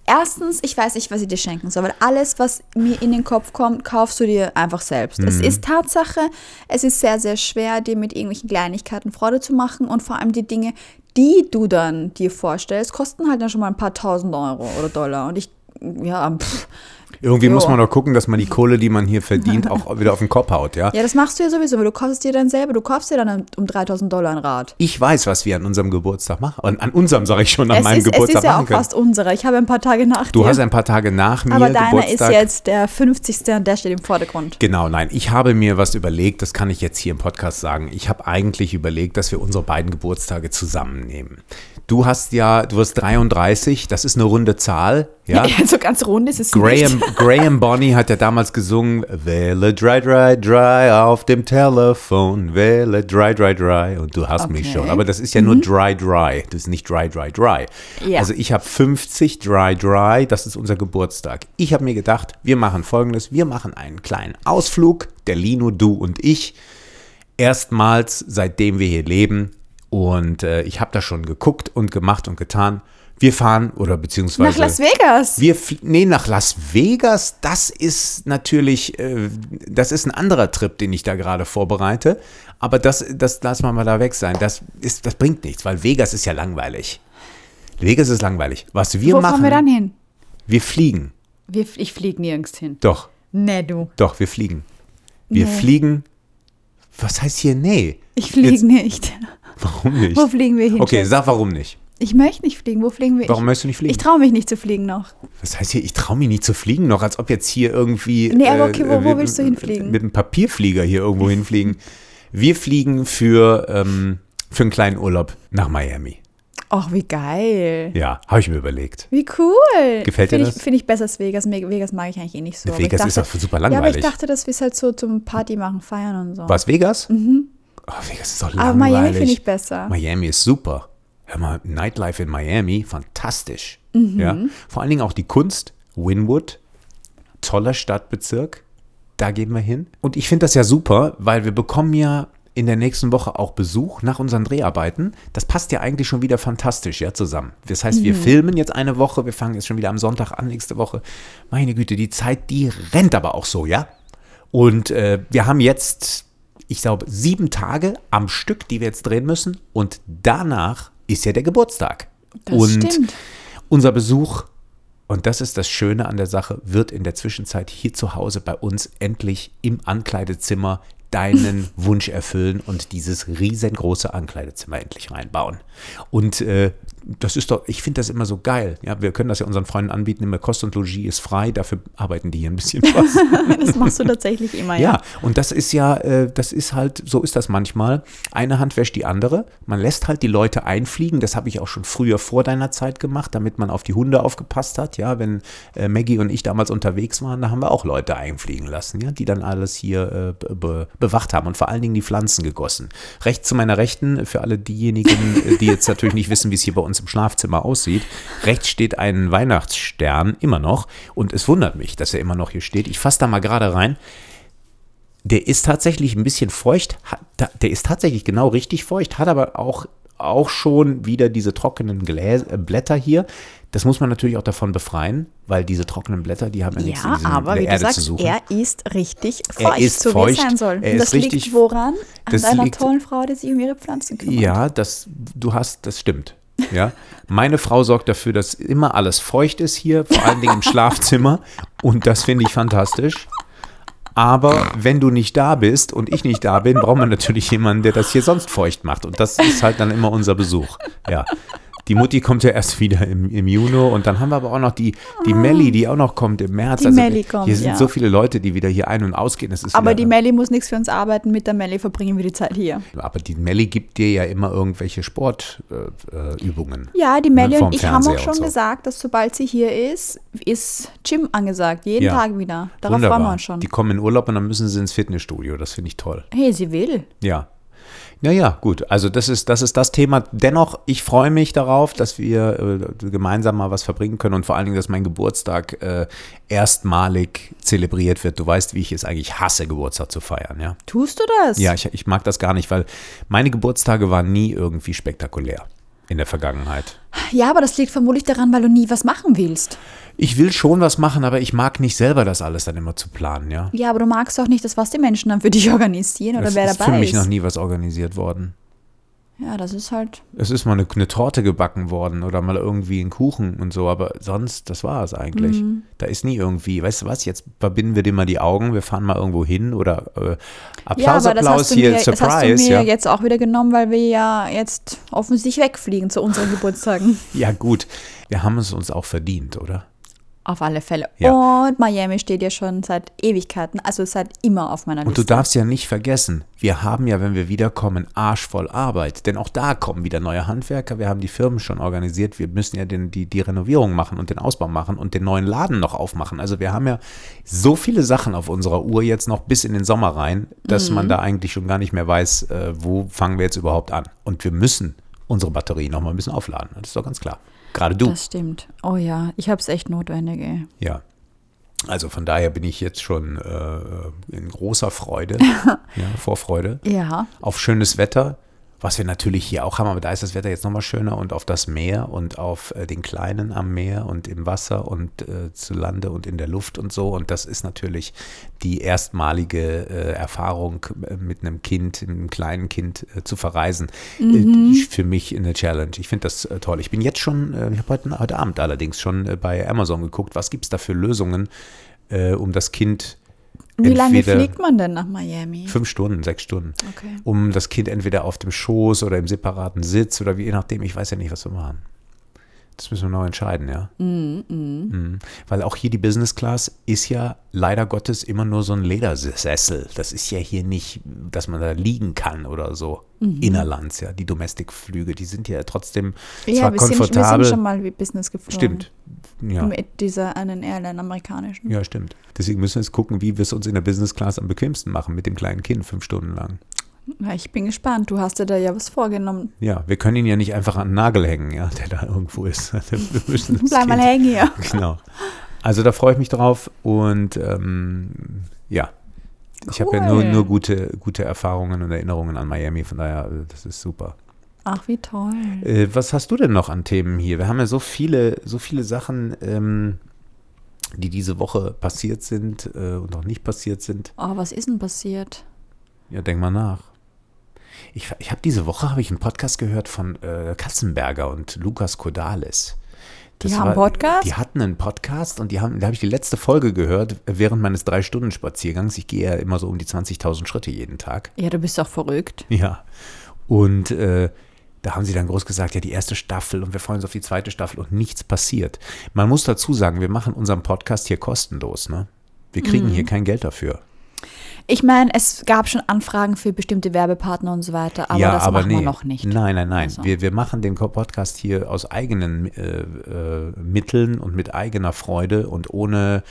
Erstens, ich weiß nicht, was ich dir schenken soll, weil alles, was mir in den Kopf kommt, kaufst du dir einfach selbst. Mhm. Es ist Tatsache, es ist sehr, sehr schwer, dir mit irgendwelchen Kleinigkeiten Freude zu machen und vor allem die Dinge, die du dann dir vorstellst, kosten halt dann schon mal ein paar tausend Euro oder Dollar. Und ich, ja, pff, irgendwie jo. muss man doch gucken, dass man die Kohle, die man hier verdient, auch wieder auf den Kopf haut, ja? Ja, das machst du ja sowieso, weil du kaufst dir dann selber, du kaufst dir dann um 3000 Dollar ein Rad. Ich weiß, was wir an unserem Geburtstag machen. An, an unserem, sage ich schon, an es meinem ist, Geburtstag machen Es ist ja auch können. fast unserer. Ich habe ein paar Tage nach Du dir. hast ein paar Tage nach mir Aber deiner Geburtstag. ist jetzt der 50. und der steht im Vordergrund. Genau, nein. Ich habe mir was überlegt, das kann ich jetzt hier im Podcast sagen. Ich habe eigentlich überlegt, dass wir unsere beiden Geburtstage zusammennehmen. Du hast ja, du wirst 33, das ist eine runde Zahl. Ja, ja so ganz rund ist es Graham, nicht. Graham Bonney hat ja damals gesungen, Wähle dry, dry, dry auf dem Telefon, wähle dry, dry, dry und du hast okay. mich schon. Aber das ist ja mhm. nur dry, dry, das ist nicht dry, dry, dry. Ja. Also ich habe 50 dry, dry, das ist unser Geburtstag. Ich habe mir gedacht, wir machen folgendes, wir machen einen kleinen Ausflug, der Lino, du und ich. Erstmals, seitdem wir hier leben, und äh, ich habe da schon geguckt und gemacht und getan. Wir fahren oder beziehungsweise. Nach Las Vegas? Wir, nee, nach Las Vegas, das ist natürlich, äh, das ist ein anderer Trip, den ich da gerade vorbereite. Aber das, das lassen wir mal da weg sein. Das, ist, das bringt nichts, weil Vegas ist ja langweilig. Vegas ist langweilig. Was wir Wo machen. Wo fahren wir dann hin? Wir fliegen. Wir, ich fliege nirgends hin. Doch. Nee, du. Doch, wir fliegen. Wir nee. fliegen. Was heißt hier nee? Ich fliege nicht. Warum nicht? Wo fliegen wir hin? Okay, sag warum nicht. Ich möchte nicht fliegen. Wo fliegen wir? Warum ich, möchtest du nicht fliegen? Ich traue mich nicht zu fliegen noch. Was heißt hier, ich traue mich nicht zu fliegen noch, als ob jetzt hier irgendwie. Nee, aber okay, wo- wo wir- willst du hinfliegen? Mit einem Papierflieger hier irgendwo hinfliegen. Wir fliegen für, ähm, für einen kleinen Urlaub nach Miami. Ach, wie geil. Ja, habe ich mir überlegt. Wie cool. Gefällt dir Find das? Ich, Finde ich besser als Vegas. Vegas mag ich eigentlich eh nicht so. Vegas ich ist doch super Ja, aber ich langweilig. dachte, dass wir es halt so zum Party machen, feiern und so. Was, Vegas? Mhm. Oh, Vegas ist doch langweilig. aber Miami finde ich besser. Miami ist super. Hör mal, Nightlife in Miami, fantastisch. Mhm. Ja? Vor allen Dingen auch die Kunst, Winwood, toller Stadtbezirk, da gehen wir hin. Und ich finde das ja super, weil wir bekommen ja in der nächsten Woche auch Besuch nach unseren Dreharbeiten. Das passt ja eigentlich schon wieder fantastisch ja zusammen. Das heißt, wir filmen jetzt eine Woche, wir fangen jetzt schon wieder am Sonntag an nächste Woche. Meine Güte, die Zeit, die rennt aber auch so, ja? Und äh, wir haben jetzt, ich glaube, sieben Tage am Stück, die wir jetzt drehen müssen. Und danach ist ja der Geburtstag. Das und stimmt. unser Besuch, und das ist das Schöne an der Sache, wird in der Zwischenzeit hier zu Hause bei uns endlich im Ankleidezimmer deinen Wunsch erfüllen und dieses riesengroße Ankleidezimmer endlich reinbauen. Und äh, das ist doch, ich finde das immer so geil. Ja, wir können das ja unseren Freunden anbieten, immer Kost und Logis ist frei, dafür arbeiten die hier ein bisschen was. Das machst du tatsächlich immer, Ja, ja. und das ist ja, äh, das ist halt, so ist das manchmal. Eine Hand wäscht die andere. Man lässt halt die Leute einfliegen. Das habe ich auch schon früher vor deiner Zeit gemacht, damit man auf die Hunde aufgepasst hat. Ja, wenn äh, Maggie und ich damals unterwegs waren, da haben wir auch Leute einfliegen lassen, ja, die dann alles hier äh, be- be bewacht haben und vor allen Dingen die Pflanzen gegossen. Rechts zu meiner Rechten, für alle diejenigen, die jetzt natürlich nicht wissen, wie es hier bei uns im Schlafzimmer aussieht, rechts steht ein Weihnachtsstern, immer noch. Und es wundert mich, dass er immer noch hier steht. Ich fasse da mal gerade rein. Der ist tatsächlich ein bisschen feucht. Der ist tatsächlich genau richtig feucht, hat aber auch, auch schon wieder diese trockenen Gläs äh, Blätter hier. Das muss man natürlich auch davon befreien, weil diese trockenen Blätter, die haben ja, nichts in, Ja, diesem, aber in wie Erde gesagt, zu suchen. er ist richtig Er feucht, ist so feucht, wie es sein soll. er Und das richtig- liegt woran? An das deiner liegt- tollen Frau, die sich um ihre Pflanzen kümmert. Ja, das, du hast, das stimmt. Ja, meine Frau sorgt dafür, dass immer alles feucht ist hier, vor allen Dingen im Schlafzimmer. Und das finde ich fantastisch. Aber wenn du nicht da bist und ich nicht da bin, braucht man natürlich jemanden, der das hier sonst feucht macht. Und das ist halt dann immer unser Besuch. Ja. Die Mutti kommt ja erst wieder im, im Juni und dann haben wir aber auch noch die, die Melli, die auch noch kommt im März. Die also Melli kommt, Hier sind ja. so viele Leute, die wieder hier ein- und ausgehen. Das ist Aber die Melli muss nichts für uns arbeiten. Mit der Melli verbringen wir die Zeit hier. aber die Melli gibt dir ja immer irgendwelche Sportübungen. Äh, Übungen. Ja, die Melli Ne, und ich haben auch schon so. gesagt, dass sobald sie hier ist, ist Gym angesagt. Jeden Ja. Tag wieder. Darauf Wunderbar. freuen wir uns schon. Die kommen in Urlaub und dann müssen sie ins Fitnessstudio. Das finde ich toll. Hey, sie will. Ja. Naja, gut. Also das ist, das ist das Thema. Dennoch, ich freue mich darauf, dass wir äh, gemeinsam mal was verbringen können und vor allen Dingen, dass mein Geburtstag äh, erstmalig zelebriert wird. Du weißt, wie ich es eigentlich hasse, Geburtstag zu feiern, ja. Tust du das? Ja, ich, ich mag das gar nicht, weil meine Geburtstage waren nie irgendwie spektakulär in der Vergangenheit. Ja, aber das liegt vermutlich daran, weil du nie was machen willst. Ich will schon was machen, aber ich mag nicht selber das alles dann immer zu planen, ja. Ja, aber du magst auch nicht das, was die Menschen dann für dich organisieren oder Es wer ist dabei für mich ist. noch nie was organisiert worden. Ja, das ist halt. Es ist mal eine, eine Torte gebacken worden oder mal irgendwie ein Kuchen und so, aber sonst, das war es eigentlich. Mhm. Da ist nie irgendwie, weißt du was, jetzt verbinden wir dir mal die Augen, wir fahren mal irgendwo hin oder äh, Applaus, ja, das Applaus hier, mir, das hast du Surprise, mir ja. jetzt auch wieder genommen, weil wir ja jetzt offensichtlich wegfliegen zu unseren Geburtstagen. Ja, gut, wir haben es uns auch verdient, oder? Auf alle Fälle. Ja. Und Miami steht ja schon seit Ewigkeiten, also seit immer auf meiner Und du Liste. darfst ja nicht vergessen, wir haben ja, wenn wir wiederkommen, arschvoll Arbeit. Denn auch da kommen wieder neue Handwerker. Wir haben die Firmen schon organisiert. Wir müssen ja den, die, die Renovierung machen und den Ausbau machen und den neuen Laden noch aufmachen. Also wir haben ja so viele Sachen auf unserer Uhr jetzt noch bis in den Sommer rein, dass Mhm. man da eigentlich schon gar nicht mehr weiß, äh, wo fangen wir jetzt überhaupt an. Und wir müssen unsere Batterie noch mal ein bisschen aufladen. Das ist doch ganz klar. Gerade du. Das stimmt. Oh ja, ich habe es echt notwendig. Ey. Ja. Also von daher bin ich jetzt schon äh, in großer Freude, ja, Vorfreude Ja, auf schönes Wetter, was wir natürlich hier auch haben, aber da ist das Wetter jetzt nochmal schöner und auf das Meer und auf äh, den Kleinen am Meer und im Wasser und äh, zu Lande und in der Luft und so. Und das ist natürlich die erstmalige äh, Erfahrung äh, mit einem Kind, einem kleinen Kind äh, zu verreisen. Äh, für mich eine Challenge. Ich finde das toll. Ich bin jetzt schon, ich habe heute, heute Abend allerdings schon bei Amazon geguckt, was gibt es da für Lösungen, um das Kind Wie lange fliegt man denn nach Miami? Fünf Stunden, sechs Stunden. Okay. Um das Kind entweder auf dem Schoß oder im separaten Sitz oder wie, je nachdem, ich weiß ja nicht, was wir machen. Das müssen wir noch entscheiden, ja. Mhm. Weil auch hier die Business Class ist ja leider Gottes immer nur so ein Ledersessel. Das ist ja hier nicht, dass man da liegen kann oder so. Mhm. Innerlands, ja. Die Domestic-Flüge, die sind ja trotzdem Ja, zwar wir sind, wir komfortabel. sind schon mal wie Business geflogen. stimmt. Ja. Mit dieser einen Airline amerikanischen. ja, stimmt. Deswegen müssen wir jetzt gucken, wie wir es uns in der Business Class am bequemsten machen mit dem kleinen Kind fünf Stunden lang. Ja, ich bin gespannt. Du hast dir da ja was vorgenommen. Ja, wir können ihn ja nicht einfach an den Nagel hängen, ja, der da irgendwo ist. Bleib mal hängen hier. Genau. Also da freue ich mich drauf und ähm, ja, ich habe ja nur, Cool. nur gute, gute Erfahrungen und Erinnerungen an Miami, von daher, äh, das ist super. Ach, wie toll. Äh, was hast du denn noch an Themen hier? Wir haben ja so viele, so viele Sachen, ähm, die diese Woche passiert sind äh, und auch nicht passiert sind. Oh, was ist denn passiert? Ja, denk mal nach. Ich, ich habe diese Woche habe ich einen Podcast gehört von äh, Katzenberger und Lukas Kodales. Die haben Podcast? Die hatten einen Podcast und die haben, da habe ich die letzte Folge gehört während meines drei Stunden Spaziergangs. Ich gehe ja immer so um die 20.000 Schritte jeden Tag. Ja, du bist doch verrückt. Ja. Und äh, da haben sie dann groß gesagt, ja, die erste Staffel und wir freuen uns auf die zweite Staffel und nichts passiert. Man muss dazu sagen, wir machen unseren Podcast hier kostenlos, ne? Wir kriegen Mhm. hier kein Geld dafür. Ich meine, es gab schon Anfragen für bestimmte Werbepartner und so weiter, aber das machen wir noch nicht. Nein, nein, nein. Also. Wir, wir machen den Podcast hier aus eigenen äh, äh, Mitteln und mit eigener Freude und ohne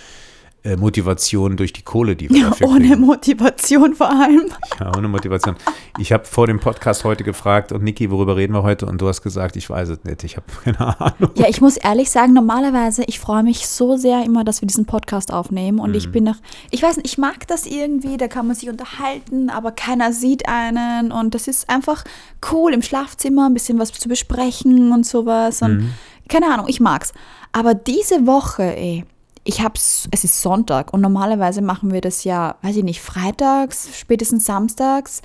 äh, Motivation durch die Kohle, die wir Ja, dafür ohne kriegen. Motivation vor allem. Ja, ohne Motivation. Ich habe vor dem Podcast heute gefragt und Niki, worüber reden wir heute? Und du hast gesagt, ich weiß es nicht. Ich habe keine Ahnung. Ja, ich muss ehrlich sagen, normalerweise, ich freue mich so sehr immer, dass wir diesen Podcast aufnehmen und Mhm. ich bin noch, ich weiß nicht, ich mag das irgendwie, da kann man sich unterhalten, aber keiner sieht einen und das ist einfach cool im Schlafzimmer, ein bisschen was zu besprechen und sowas und Mhm. keine Ahnung, ich mag's. Aber diese Woche, ey, ich hab's, es ist Sonntag und normalerweise machen wir das ja, weiß ich nicht, freitags, spätestens samstags.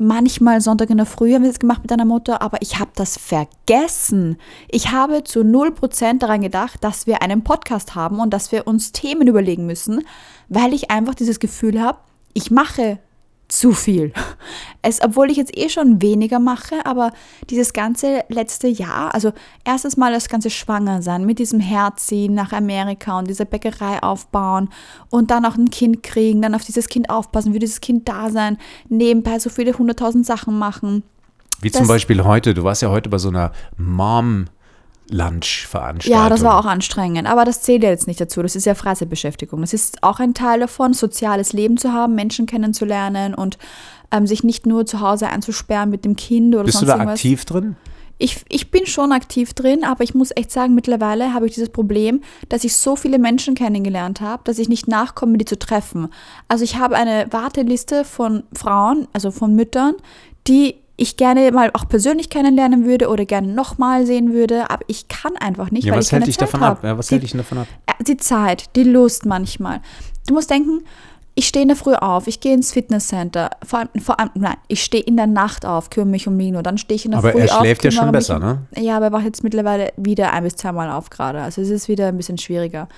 Manchmal Sonntag in der Früh haben wir das gemacht mit deiner Mutter, aber ich habe das vergessen. Ich habe zu 0% daran gedacht, dass wir einen Podcast haben und dass wir uns Themen überlegen müssen, weil ich einfach dieses Gefühl habe, ich mache zu viel. Es, obwohl ich jetzt eh schon weniger mache, aber dieses ganze letzte Jahr, also erstes Mal das ganze Schwangersein mit diesem Herziehen nach Amerika und dieser Bäckerei aufbauen und dann auch ein Kind kriegen, dann auf dieses Kind aufpassen, für dieses Kind da sein, nebenbei so viele hunderttausend Sachen machen. Wie zum Das- Beispiel heute. Du warst ja heute bei so einer Mom-Lunch-Veranstaltung. Ja, das war auch anstrengend, aber das zählt ja jetzt nicht dazu. Das ist ja Freizeitbeschäftigung. Das ist auch ein Teil davon, soziales Leben zu haben, Menschen kennenzulernen und ähm, sich nicht nur zu Hause einzusperren mit dem Kind oder Bist du sonst da irgendwas. aktiv drin? Ich, ich bin schon aktiv drin, aber ich muss echt sagen, mittlerweile habe ich dieses Problem, dass ich so viele Menschen kennengelernt habe, dass ich nicht nachkomme, die zu treffen. Also ich habe eine Warteliste von Frauen, also von Müttern, die ich gerne mal auch persönlich kennenlernen würde oder gerne nochmal sehen würde, aber ich kann einfach nicht, Ja, weil was ich keine hält dich Zeit davon habe. ab? Ja, was Die- hält dich davon ab? die Zeit, die Lust manchmal. Du musst denken, ich stehe in der Früh auf, ich gehe ins Fitnesscenter, vor allem, vor allem nein, ich stehe in der Nacht auf, kümmere mich um Lino, dann stehe ich in der Aber Früh er auf. schläft ja schon besser, ne? Ja, aber er wacht jetzt mittlerweile wieder ein bis zweimal auf gerade, also es ist wieder ein bisschen schwieriger.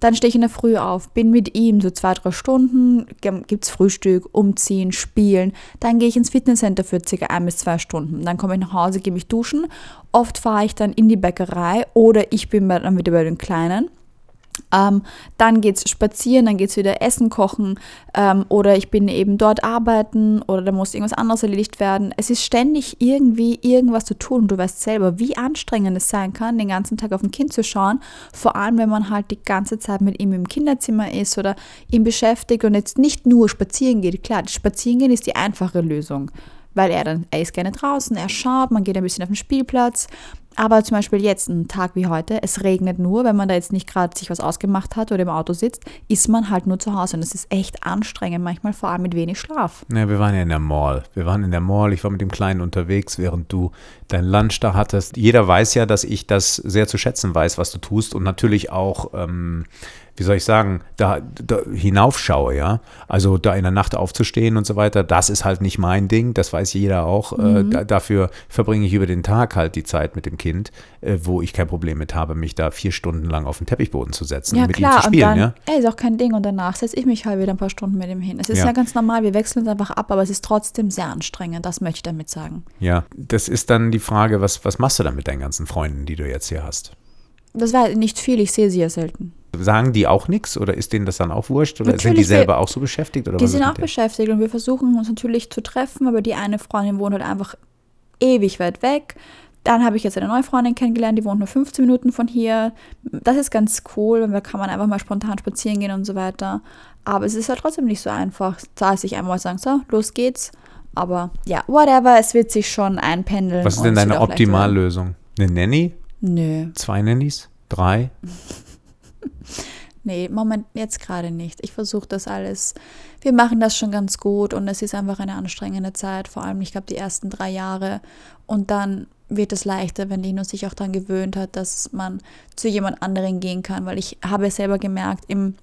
Dann stehe ich in der Früh auf, bin mit ihm so zwei, drei Stunden, gibt es Frühstück, umziehen, spielen. Dann gehe ich ins Fitnesscenter für circa ein bis zwei Stunden. Dann komme ich nach Hause, gehe mich duschen. Oft fahre ich dann in die Bäckerei oder ich bin dann wieder bei den Kleinen. Ähm, dann geht's spazieren, dann geht's wieder Essen kochen ähm, oder ich bin eben dort arbeiten oder da muss irgendwas anderes erledigt werden. Es ist ständig irgendwie irgendwas zu tun und du weißt selber, wie anstrengend es sein kann, den ganzen Tag auf ein Kind zu schauen, vor allem wenn man halt die ganze Zeit mit ihm im Kinderzimmer ist oder ihn beschäftigt und jetzt nicht nur spazieren geht. Klar, das Spazierengehen ist die einfache Lösung, weil er dann, er ist gerne draußen, er schaut, man geht ein bisschen auf den Spielplatz, aber zum Beispiel jetzt, ein Tag wie heute, es regnet nur, wenn man da jetzt nicht gerade sich was ausgemacht hat oder im Auto sitzt, ist man halt nur zu Hause. Und das ist echt anstrengend, manchmal vor allem mit wenig Schlaf. Ja, wir waren ja in der Mall. Wir waren in der Mall. Ich war mit dem Kleinen unterwegs, während du dein Lunch da hattest. Jeder weiß ja, dass ich das sehr zu schätzen weiß, was du tust und natürlich auch ähm, wie soll ich sagen, da, da hinaufschaue, ja. Also da in der Nacht aufzustehen und so weiter, das ist halt nicht mein Ding, das weiß jeder auch. Äh, mhm. Äh, da, dafür verbringe ich über den Tag halt die Zeit mit dem Kind, äh, wo ich kein Problem mit habe, mich da vier Stunden lang auf den Teppichboden zu setzen ja, und mit klar, ihm zu spielen, dann, ja. Ey, ist auch kein Ding und danach setze ich mich halt wieder ein paar Stunden mit ihm hin. Es ist ja. ja ganz normal, wir wechseln uns einfach ab, aber es ist trotzdem sehr anstrengend, das möchte ich damit sagen. Ja, das ist dann die Frage, was, was machst du dann mit deinen ganzen Freunden, die du jetzt hier hast? Das war nicht viel, ich sehe sie ja selten. Sagen die auch nichts oder ist denen das dann auch wurscht oder natürlich sind die selber wir, auch so beschäftigt? Oder die sind auch beschäftigt und wir versuchen uns natürlich zu treffen, aber die eine Freundin wohnt halt einfach ewig weit weg. Dann habe ich jetzt eine neue Freundin kennengelernt, die wohnt nur 15 Minuten von hier. Das ist ganz cool, da kann man einfach mal spontan spazieren gehen und so weiter. Aber es ist halt trotzdem nicht so einfach, da sich einmal sagen, so, los geht's. Aber ja, whatever, es wird sich schon einpendeln. Was ist denn deine Optimallösung? Eine Nanny? Nö. Zwei Nannies? Drei? nee, Moment, jetzt gerade nicht. Ich versuche das alles. Wir machen das schon ganz gut und es ist einfach eine anstrengende Zeit, vor allem, ich glaube, die ersten drei Jahre. Und dann wird es leichter, wenn Lino sich auch daran gewöhnt hat, dass man zu jemand anderen gehen kann, weil ich habe selber gemerkt, im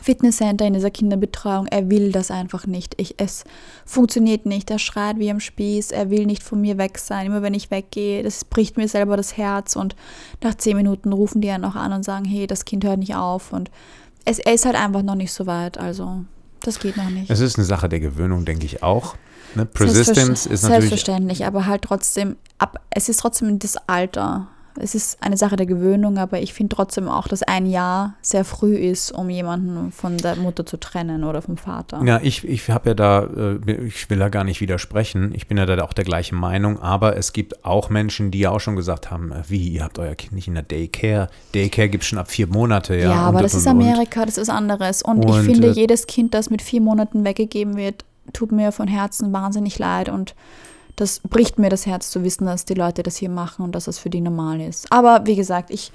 Fitnesscenter, in dieser Kinderbetreuung, er will das einfach nicht. Ich, es funktioniert nicht. Er schreit wie am Spieß, er will nicht von mir weg sein. Immer wenn ich weggehe, das bricht mir selber das Herz und nach zehn Minuten rufen die einen auch an und sagen, hey, das Kind hört nicht auf und es, er ist halt einfach noch nicht so weit. Also das geht noch nicht. Es ist eine Sache der Gewöhnung, denke ich auch. Ne? Persistence ist natürlich. Selbstverständlich, aber halt trotzdem, ab, es ist trotzdem das Alter es ist eine Sache der Gewöhnung, aber ich finde trotzdem auch, dass ein Jahr sehr früh ist, um jemanden von der Mutter zu trennen oder vom Vater. Ja, ich, ich habe ja da, äh, ich will da gar nicht widersprechen. Ich bin ja da auch der gleichen Meinung, aber es gibt auch Menschen, die ja auch schon gesagt haben, äh, wie, ihr habt euer Kind nicht in der Daycare. Daycare gibt es schon ab vier Monate, ja. Ja, aber und, das und, ist Amerika, das ist anderes. Und, und ich finde, äh, jedes Kind, das mit vier Monaten weggegeben wird, tut mir von Herzen wahnsinnig leid und das bricht mir das Herz zu wissen, dass die Leute das hier machen und dass das für die normal ist. Aber wie gesagt, ich,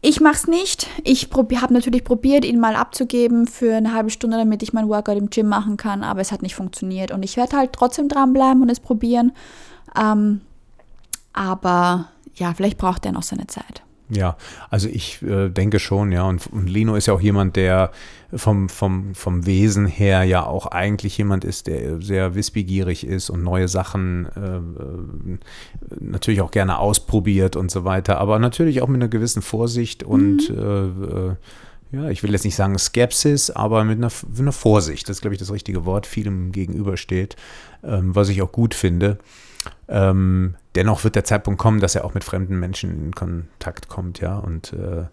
ich mache es nicht. Ich habe natürlich probiert, ihn mal abzugeben für eine halbe Stunde, damit ich mein Workout im Gym machen kann, aber es hat nicht funktioniert. Und ich werde halt trotzdem dranbleiben und es probieren. Ähm, aber ja, vielleicht braucht er noch seine Zeit. Ja, also ich äh, denke schon, ja. Und, und, Lino ist ja auch jemand, der vom, vom, vom Wesen her ja auch eigentlich jemand ist, der sehr wissbegierig ist und neue Sachen äh, äh natürlich auch gerne ausprobiert und so weiter. Aber natürlich auch mit einer gewissen Vorsicht und mhm. äh, äh ja, ich will jetzt nicht sagen Skepsis, aber mit einer, mit einer Vorsicht, das ist, glaube ich, das richtige Wort, vielem gegenübersteht, ähm, was ich auch gut finde. Ähm, dennoch wird der Zeitpunkt kommen, dass er auch mit fremden Menschen in Kontakt kommt, ja. Und äh,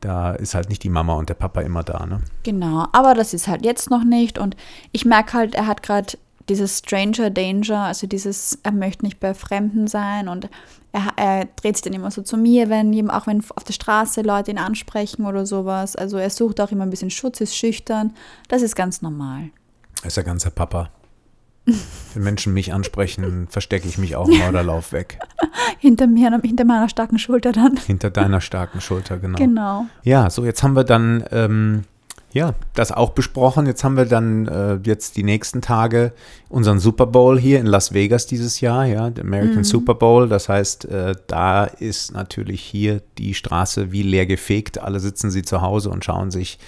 da ist halt nicht die Mama und der Papa immer da, ne? Genau, aber das ist halt jetzt noch nicht. Und ich merke halt, er hat gerade dieses Stranger Danger, also dieses, er möchte nicht bei Fremden sein und er, er, dreht sich dann immer so zu mir, wenn auch wenn auf der Straße Leute ihn ansprechen oder sowas. Also er sucht auch immer ein bisschen Schutz, ist schüchtern. Das ist ganz normal. Er ist der ganze Papa. Wenn Menschen mich ansprechen, verstecke ich mich auch im Mörderlauf weg. hinter mir, hinter meiner starken Schulter dann. Hinter deiner starken Schulter, genau. Genau. Ja, so jetzt haben wir dann ähm, ja, das auch besprochen. Jetzt haben wir dann äh, jetzt die nächsten Tage unseren Super Bowl hier in Las Vegas dieses Jahr, ja, der American mhm. Super Bowl. Das heißt, äh, da ist natürlich hier die Straße wie leer gefegt. Alle sitzen sie zu Hause und schauen sich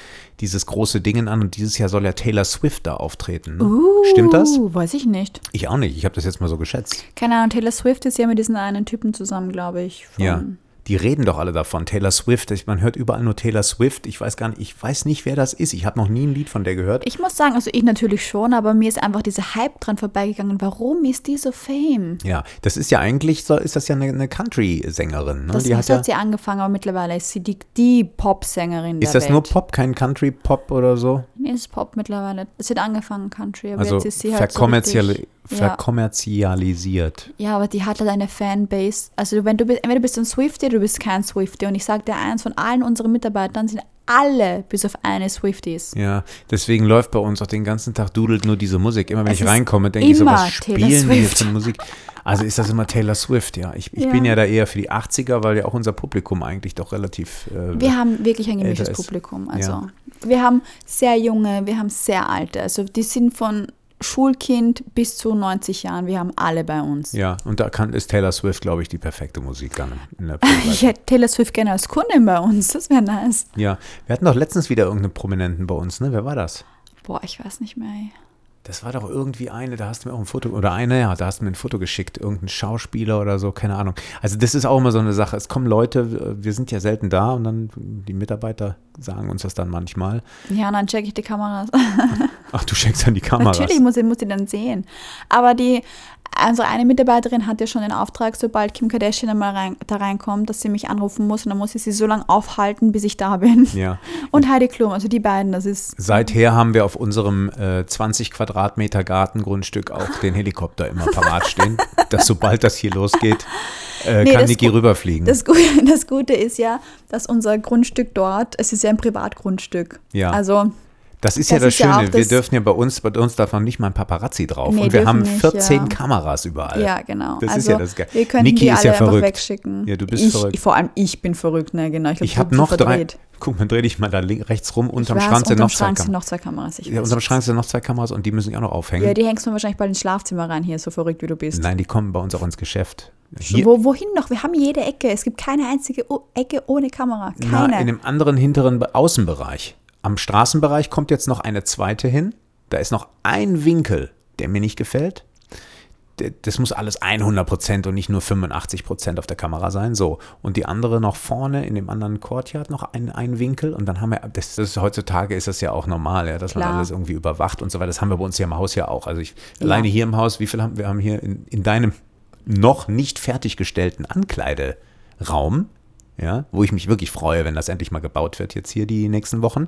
dieses große Ding an. Und dieses Jahr soll ja Taylor Swift da auftreten. Ne? Uh, Stimmt das? Weiß ich nicht. Ich auch nicht. Ich habe das jetzt mal so geschätzt. Keine Ahnung. Taylor Swift ist ja mit diesen einen Typen zusammen, glaube ich. ja die reden doch alle davon. Taylor Swift, man hört überall nur Taylor Swift. Ich weiß gar nicht, ich weiß nicht, wer das ist. Ich habe noch nie ein Lied von der gehört. Ich muss sagen, also ich natürlich schon, aber mir ist einfach dieser Hype dran vorbeigegangen. Warum ist die so fame? Ja, das ist ja eigentlich, so ist das ja eine, eine Country-Sängerin. Ne? Das die hat, hat sie angefangen, aber mittlerweile ist sie die, die Pop-Sängerin Ist das Welt. nur Pop, kein Country-Pop oder so? Nee, ist Pop mittlerweile. Es hat angefangen Country, aber also jetzt ist sie halt verkommerziali so verkommerzialisiert. Ja, aber die hat halt eine Fanbase. Also wenn du bist, entweder bist du ein Swifty, du bist kein Swifty. Und ich sage dir eins, von allen unseren Mitarbeitern sind alle bis auf eine Swifties. Ja, deswegen läuft bei uns auch den ganzen Tag dudelt nur diese Musik. Immer wenn es ich reinkomme, denke ich so, was spielen wir für Musik? Also ist das immer Taylor Swift, ja. Ich, ich ja. bin ja da eher für die 80er, weil ja auch unser Publikum eigentlich doch relativ. Äh, wir haben wirklich ein gemischtes Publikum. Also ja. wir haben sehr junge, wir haben sehr alte. Also die sind von Schulkind bis zu 90 Jahren. Wir haben alle bei uns. Ja, und da kann, ist Taylor Swift, glaube ich, die perfekte Musik dann. In der ich hätte Taylor Swift gerne als Kundin bei uns. Das wäre nice. Ja, wir hatten doch letztens wieder irgendeinen Prominenten bei uns, ne? Wer war das? Boah, ich weiß nicht mehr. Das war doch irgendwie eine, da hast du mir auch ein Foto, oder eine, ja, da hast du mir ein Foto geschickt, irgendein Schauspieler oder so, keine Ahnung. Also das ist auch immer so eine Sache. Es kommen Leute, wir sind ja selten da und dann die Mitarbeiter sagen uns das dann manchmal. Ja, und dann checke ich die Kameras. Ach, du checkst dann die Kameras. Natürlich muss ich, muss ich dann sehen. Aber die, also eine Mitarbeiterin hat ja schon den Auftrag, sobald Kim Kardashian einmal rein, da reinkommt, dass sie mich anrufen muss und dann muss ich sie so lange aufhalten, bis ich da bin. Ja. Und Heidi Klum, also die beiden, das ist. Seither haben wir auf unserem äh, 20 Quadratmeter Gartengrundstück auch den Helikopter immer parat stehen, dass sobald das hier losgeht, äh, nee, kann Niki rüberfliegen. Das, das Gute ist ja, dass unser Grundstück dort, es ist ja ein Privatgrundstück. Ja. Also das ist das ja das ist Schöne. Ja wir dürfen ja bei uns, bei uns darf man nicht mal ein Paparazzi drauf. Nee, und wir haben nicht, 14 ja. Kameras überall. Ja, genau. Das also, ist ja das Geile. Wir können Niki die ist ja verrückt. wegschicken. Ja, du bist ich, verrückt. Vor allem ich bin verrückt, ne, genau. Ich, glaub, ich habe noch drei. Guck mal, dreh dich mal da rechts rum. Unterm weiß, Schrank sind noch, Schrank sind noch zwei Kameras. ja, unterm Schrank sind noch zwei Kameras und die müssen ja auch noch aufhängen. Ja, die hängst du wahrscheinlich bald ins Schlafzimmer rein hier, so verrückt wie du bist. Nein, die kommen bei uns auch ins Geschäft. Wo, wohin noch? Wir haben jede Ecke. Es gibt keine einzige Ecke ohne Kamera. Keine. Na, in dem anderen hinteren Außenbereich. Am Straßenbereich kommt jetzt noch eine zweite hin. Da ist noch ein Winkel, der mir nicht gefällt. Das muss alles 100% und nicht nur 85% auf der Kamera sein. So. Und die andere noch vorne in dem anderen Courtyard noch ein, ein Winkel. Und dann haben wir, das, das heutzutage ist das ja auch normal, ja, dass Klar. man alles irgendwie überwacht und so weiter. Das haben wir bei uns hier im Haus ja auch. Also ich, ja. alleine hier im Haus, wie viel haben wir haben hier in, in deinem noch nicht fertiggestellten Ankleideraum ja, wo ich mich wirklich freue, wenn das endlich mal gebaut wird jetzt hier die nächsten Wochen.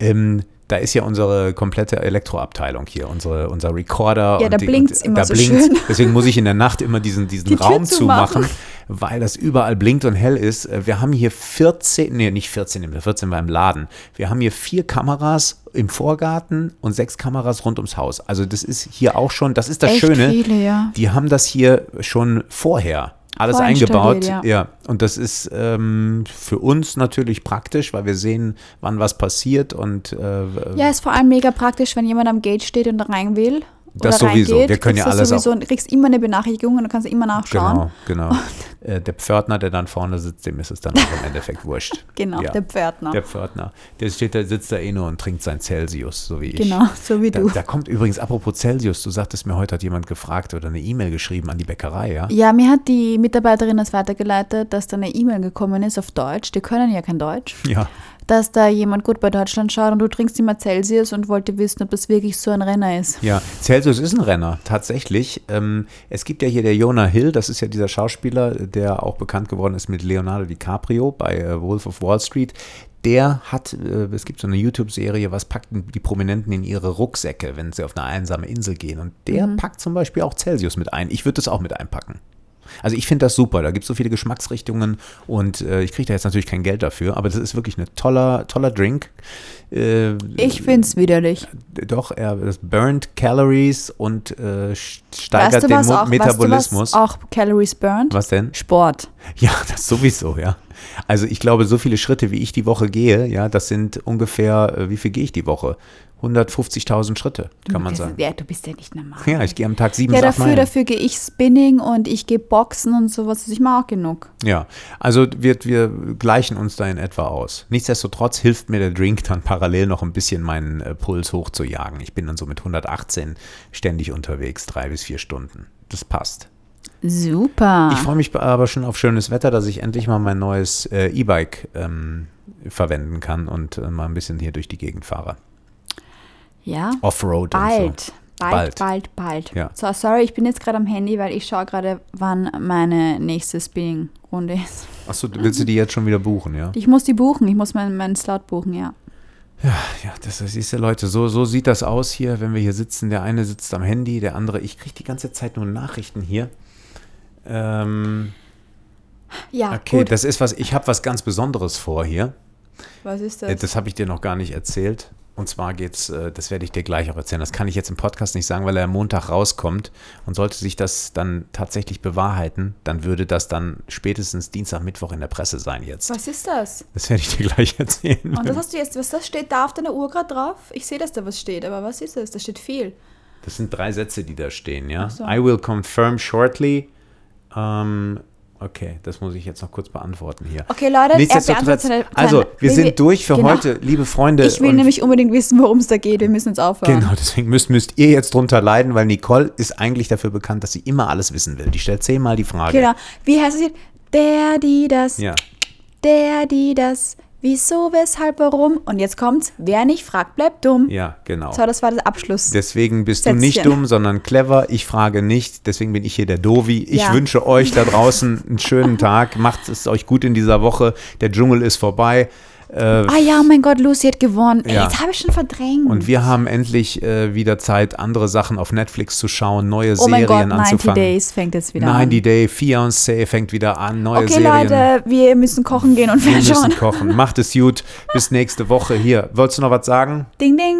Ähm, da ist ja unsere komplette Elektroabteilung hier, unsere, unser Recorder. Ja, da blinkt es immer so blinkt's. schön. Deswegen muss ich in der Nacht immer diesen, diesen die Raum zumachen, weil das überall blinkt und hell ist. Äh, wir haben hier 14, nee, nicht 14, 14 war im Laden. Wir haben hier vier Kameras im Vorgarten und sechs Kameras rund ums Haus. Also das ist hier auch schon, das ist das Echt Schöne. Viele, ja. Die haben das hier schon vorher alles eingebaut. Ja. ja. und das ist ähm, für uns natürlich praktisch, weil wir sehen, wann was passiert und äh, ja, ist vor allem mega praktisch, wenn jemand am Gate steht und rein will. Das sowieso. Reingeht, wir können ja alles sowieso, auch. Du kriegst immer eine Benachrichtigung und du kannst immer nachschauen. Genau, genau. Äh, der Pförtner, der dann vorne sitzt, dem ist es dann auch im Endeffekt wurscht. Genau, ja. der Pförtner. Der Pförtner. Der steht da, sitzt da eh nur und trinkt sein Celsius, so wie ich. Genau, so wie da, du. Da kommt übrigens, apropos Celsius, du sagtest mir, heute hat jemand gefragt oder eine E-Mail geschrieben an die Bäckerei, ja? Ja, mir hat die Mitarbeiterin das weitergeleitet, dass da eine E-Mail gekommen ist auf Deutsch. Die können ja kein Deutsch. Ja dass da jemand gut bei Deutschland schaut und du trinkst immer Celsius und wollte wissen, ob das wirklich so ein Renner ist. Ja, Celsius ist ein Renner, tatsächlich. Ähm, es gibt ja hier der Jonah Hill, das ist ja dieser Schauspieler, der auch bekannt geworden ist mit Leonardo DiCaprio bei äh, Wolf of Wall Street. Der hat, äh, es gibt so eine YouTube-Serie, was packten die Prominenten in ihre Rucksäcke, wenn sie auf eine einsame Insel gehen. Und der mhm. packt zum Beispiel auch Celsius mit ein. Ich würde das auch mit einpacken. Also ich finde das super. Da gibt es so viele Geschmacksrichtungen und äh, ich kriege da jetzt natürlich kein Geld dafür, aber das ist wirklich ein toller, toller Drink. Äh, ich finde es widerlich. Doch, er das burnt Calories und äh, steigert weißt du, den auch, Metabolismus. Weißt du, auch Calories burnt? Was denn? Sport. Ja, das sowieso, ja. Also ich glaube, so viele Schritte, wie ich die Woche gehe, ja, das sind ungefähr, äh, wie viel gehe ich die Woche? 150.000 Schritte, kann man sagen. Ja, du bist ja nicht normal. Ja, ich gehe am Tag sieben Ja, dafür, Meilen. dafür gehe ich Spinning und ich gehe Boxen und sowas. Also ich mache auch genug. Ja, also wir, wir gleichen uns da in etwa aus. Nichtsdestotrotz hilft mir der Drink dann parallel noch ein bisschen meinen äh, Puls hochzujagen. Ich bin dann so mit 118 ständig unterwegs, drei bis vier Stunden. Das passt. Super. Ich freue mich aber schon auf schönes Wetter, dass ich endlich mal mein neues äh, E-Bike ähm, verwenden kann und äh, mal ein bisschen hier durch die Gegend fahre. Ja. Offroad. Bald. So. Bald, bald, bald, bald. Ja. So, sorry, ich bin jetzt gerade am Handy, weil ich schaue gerade, wann meine nächste Spinning-Runde ist. Achso, willst du die jetzt schon wieder buchen, ja? Ich muss die buchen, ich muss meinen, meinen Slot buchen, ja. Ja, ja, das siehst du, Leute, so, so sieht das aus hier, wenn wir hier sitzen. Der eine sitzt am Handy, der andere, ich kriege die ganze Zeit nur Nachrichten hier. Ähm, ja, okay, gut. das ist was, ich habe was ganz Besonderes vor hier. Was ist äh, das? Das habe ich dir noch gar nicht erzählt. Und zwar geht's, äh, das werde ich dir gleich auch erzählen. Das kann ich jetzt im Podcast nicht sagen, weil er am Montag rauskommt. Und sollte sich das dann tatsächlich bewahrheiten, dann würde das dann spätestens Dienstag, Mittwoch in der Presse sein jetzt. Was ist das? Das werde ich dir gleich erzählen. Und das hast du jetzt, was das steht da auf deiner Uhr gerade drauf? Ich sehe, dass da was steht, aber was ist das? Da steht viel. Das sind drei Sätze, die da stehen, ja. so. I will confirm shortly. Ähm, okay, das muss ich jetzt noch kurz beantworten hier. Okay, Leute, er Nichtsdestotrotz, seine- also, wir wir- sind durch für genau. heute, liebe Freunde. Ich will nämlich unbedingt wissen, worum es da geht. Wir müssen jetzt aufhören. Genau, deswegen müsst, müsst ihr jetzt drunter leiden, weil Nicole ist eigentlich dafür bekannt, dass sie immer alles wissen will. Die stellt zehnmal die Frage. Genau. Wie heißt es jetzt? Der, die, das. Ja. Der, die, das. Wieso, weshalb, warum? Und jetzt kommt's. Wer nicht fragt, bleibt dumm. ja, genau. So, das war der Abschluss. Deswegen bist du nicht Sätzchen. dumm, sondern clever. Ich frage nicht, deswegen bin ich hier der Dovi. Ich Ja. wünsche euch da draußen einen schönen Tag. Macht es euch gut in dieser Woche. Der Dschungel ist vorbei. Äh, ah ja, oh mein Gott, Lucy hat gewonnen. Ey, Ja. jetzt habe ich schon verdrängt. und wir haben endlich äh, wieder Zeit, andere Sachen auf Netflix zu schauen, neue oh mein Serien Gott, 90 anzufangen. Days fängt jetzt wieder 90 an. Day, Fiancé fängt wieder an, neue Okay, Serien. Leute, wir müssen kochen gehen und Wir müssen kochen. Macht es gut. Bis nächste Woche. Hier, wolltest du noch was sagen? Ding, ding.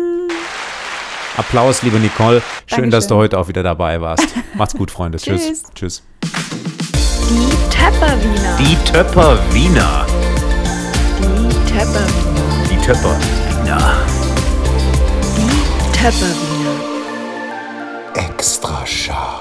Applaus, liebe Nicole. Schön, dass du Dankeschön. heute auch wieder dabei warst. Macht's gut, Freunde. Tschüss. Tschüss. Die Tepperwiener. Die Töpper Wiener. Die Tepperwiener. Die Töpper Wiener. Die Tepperwiener. Extra scharf.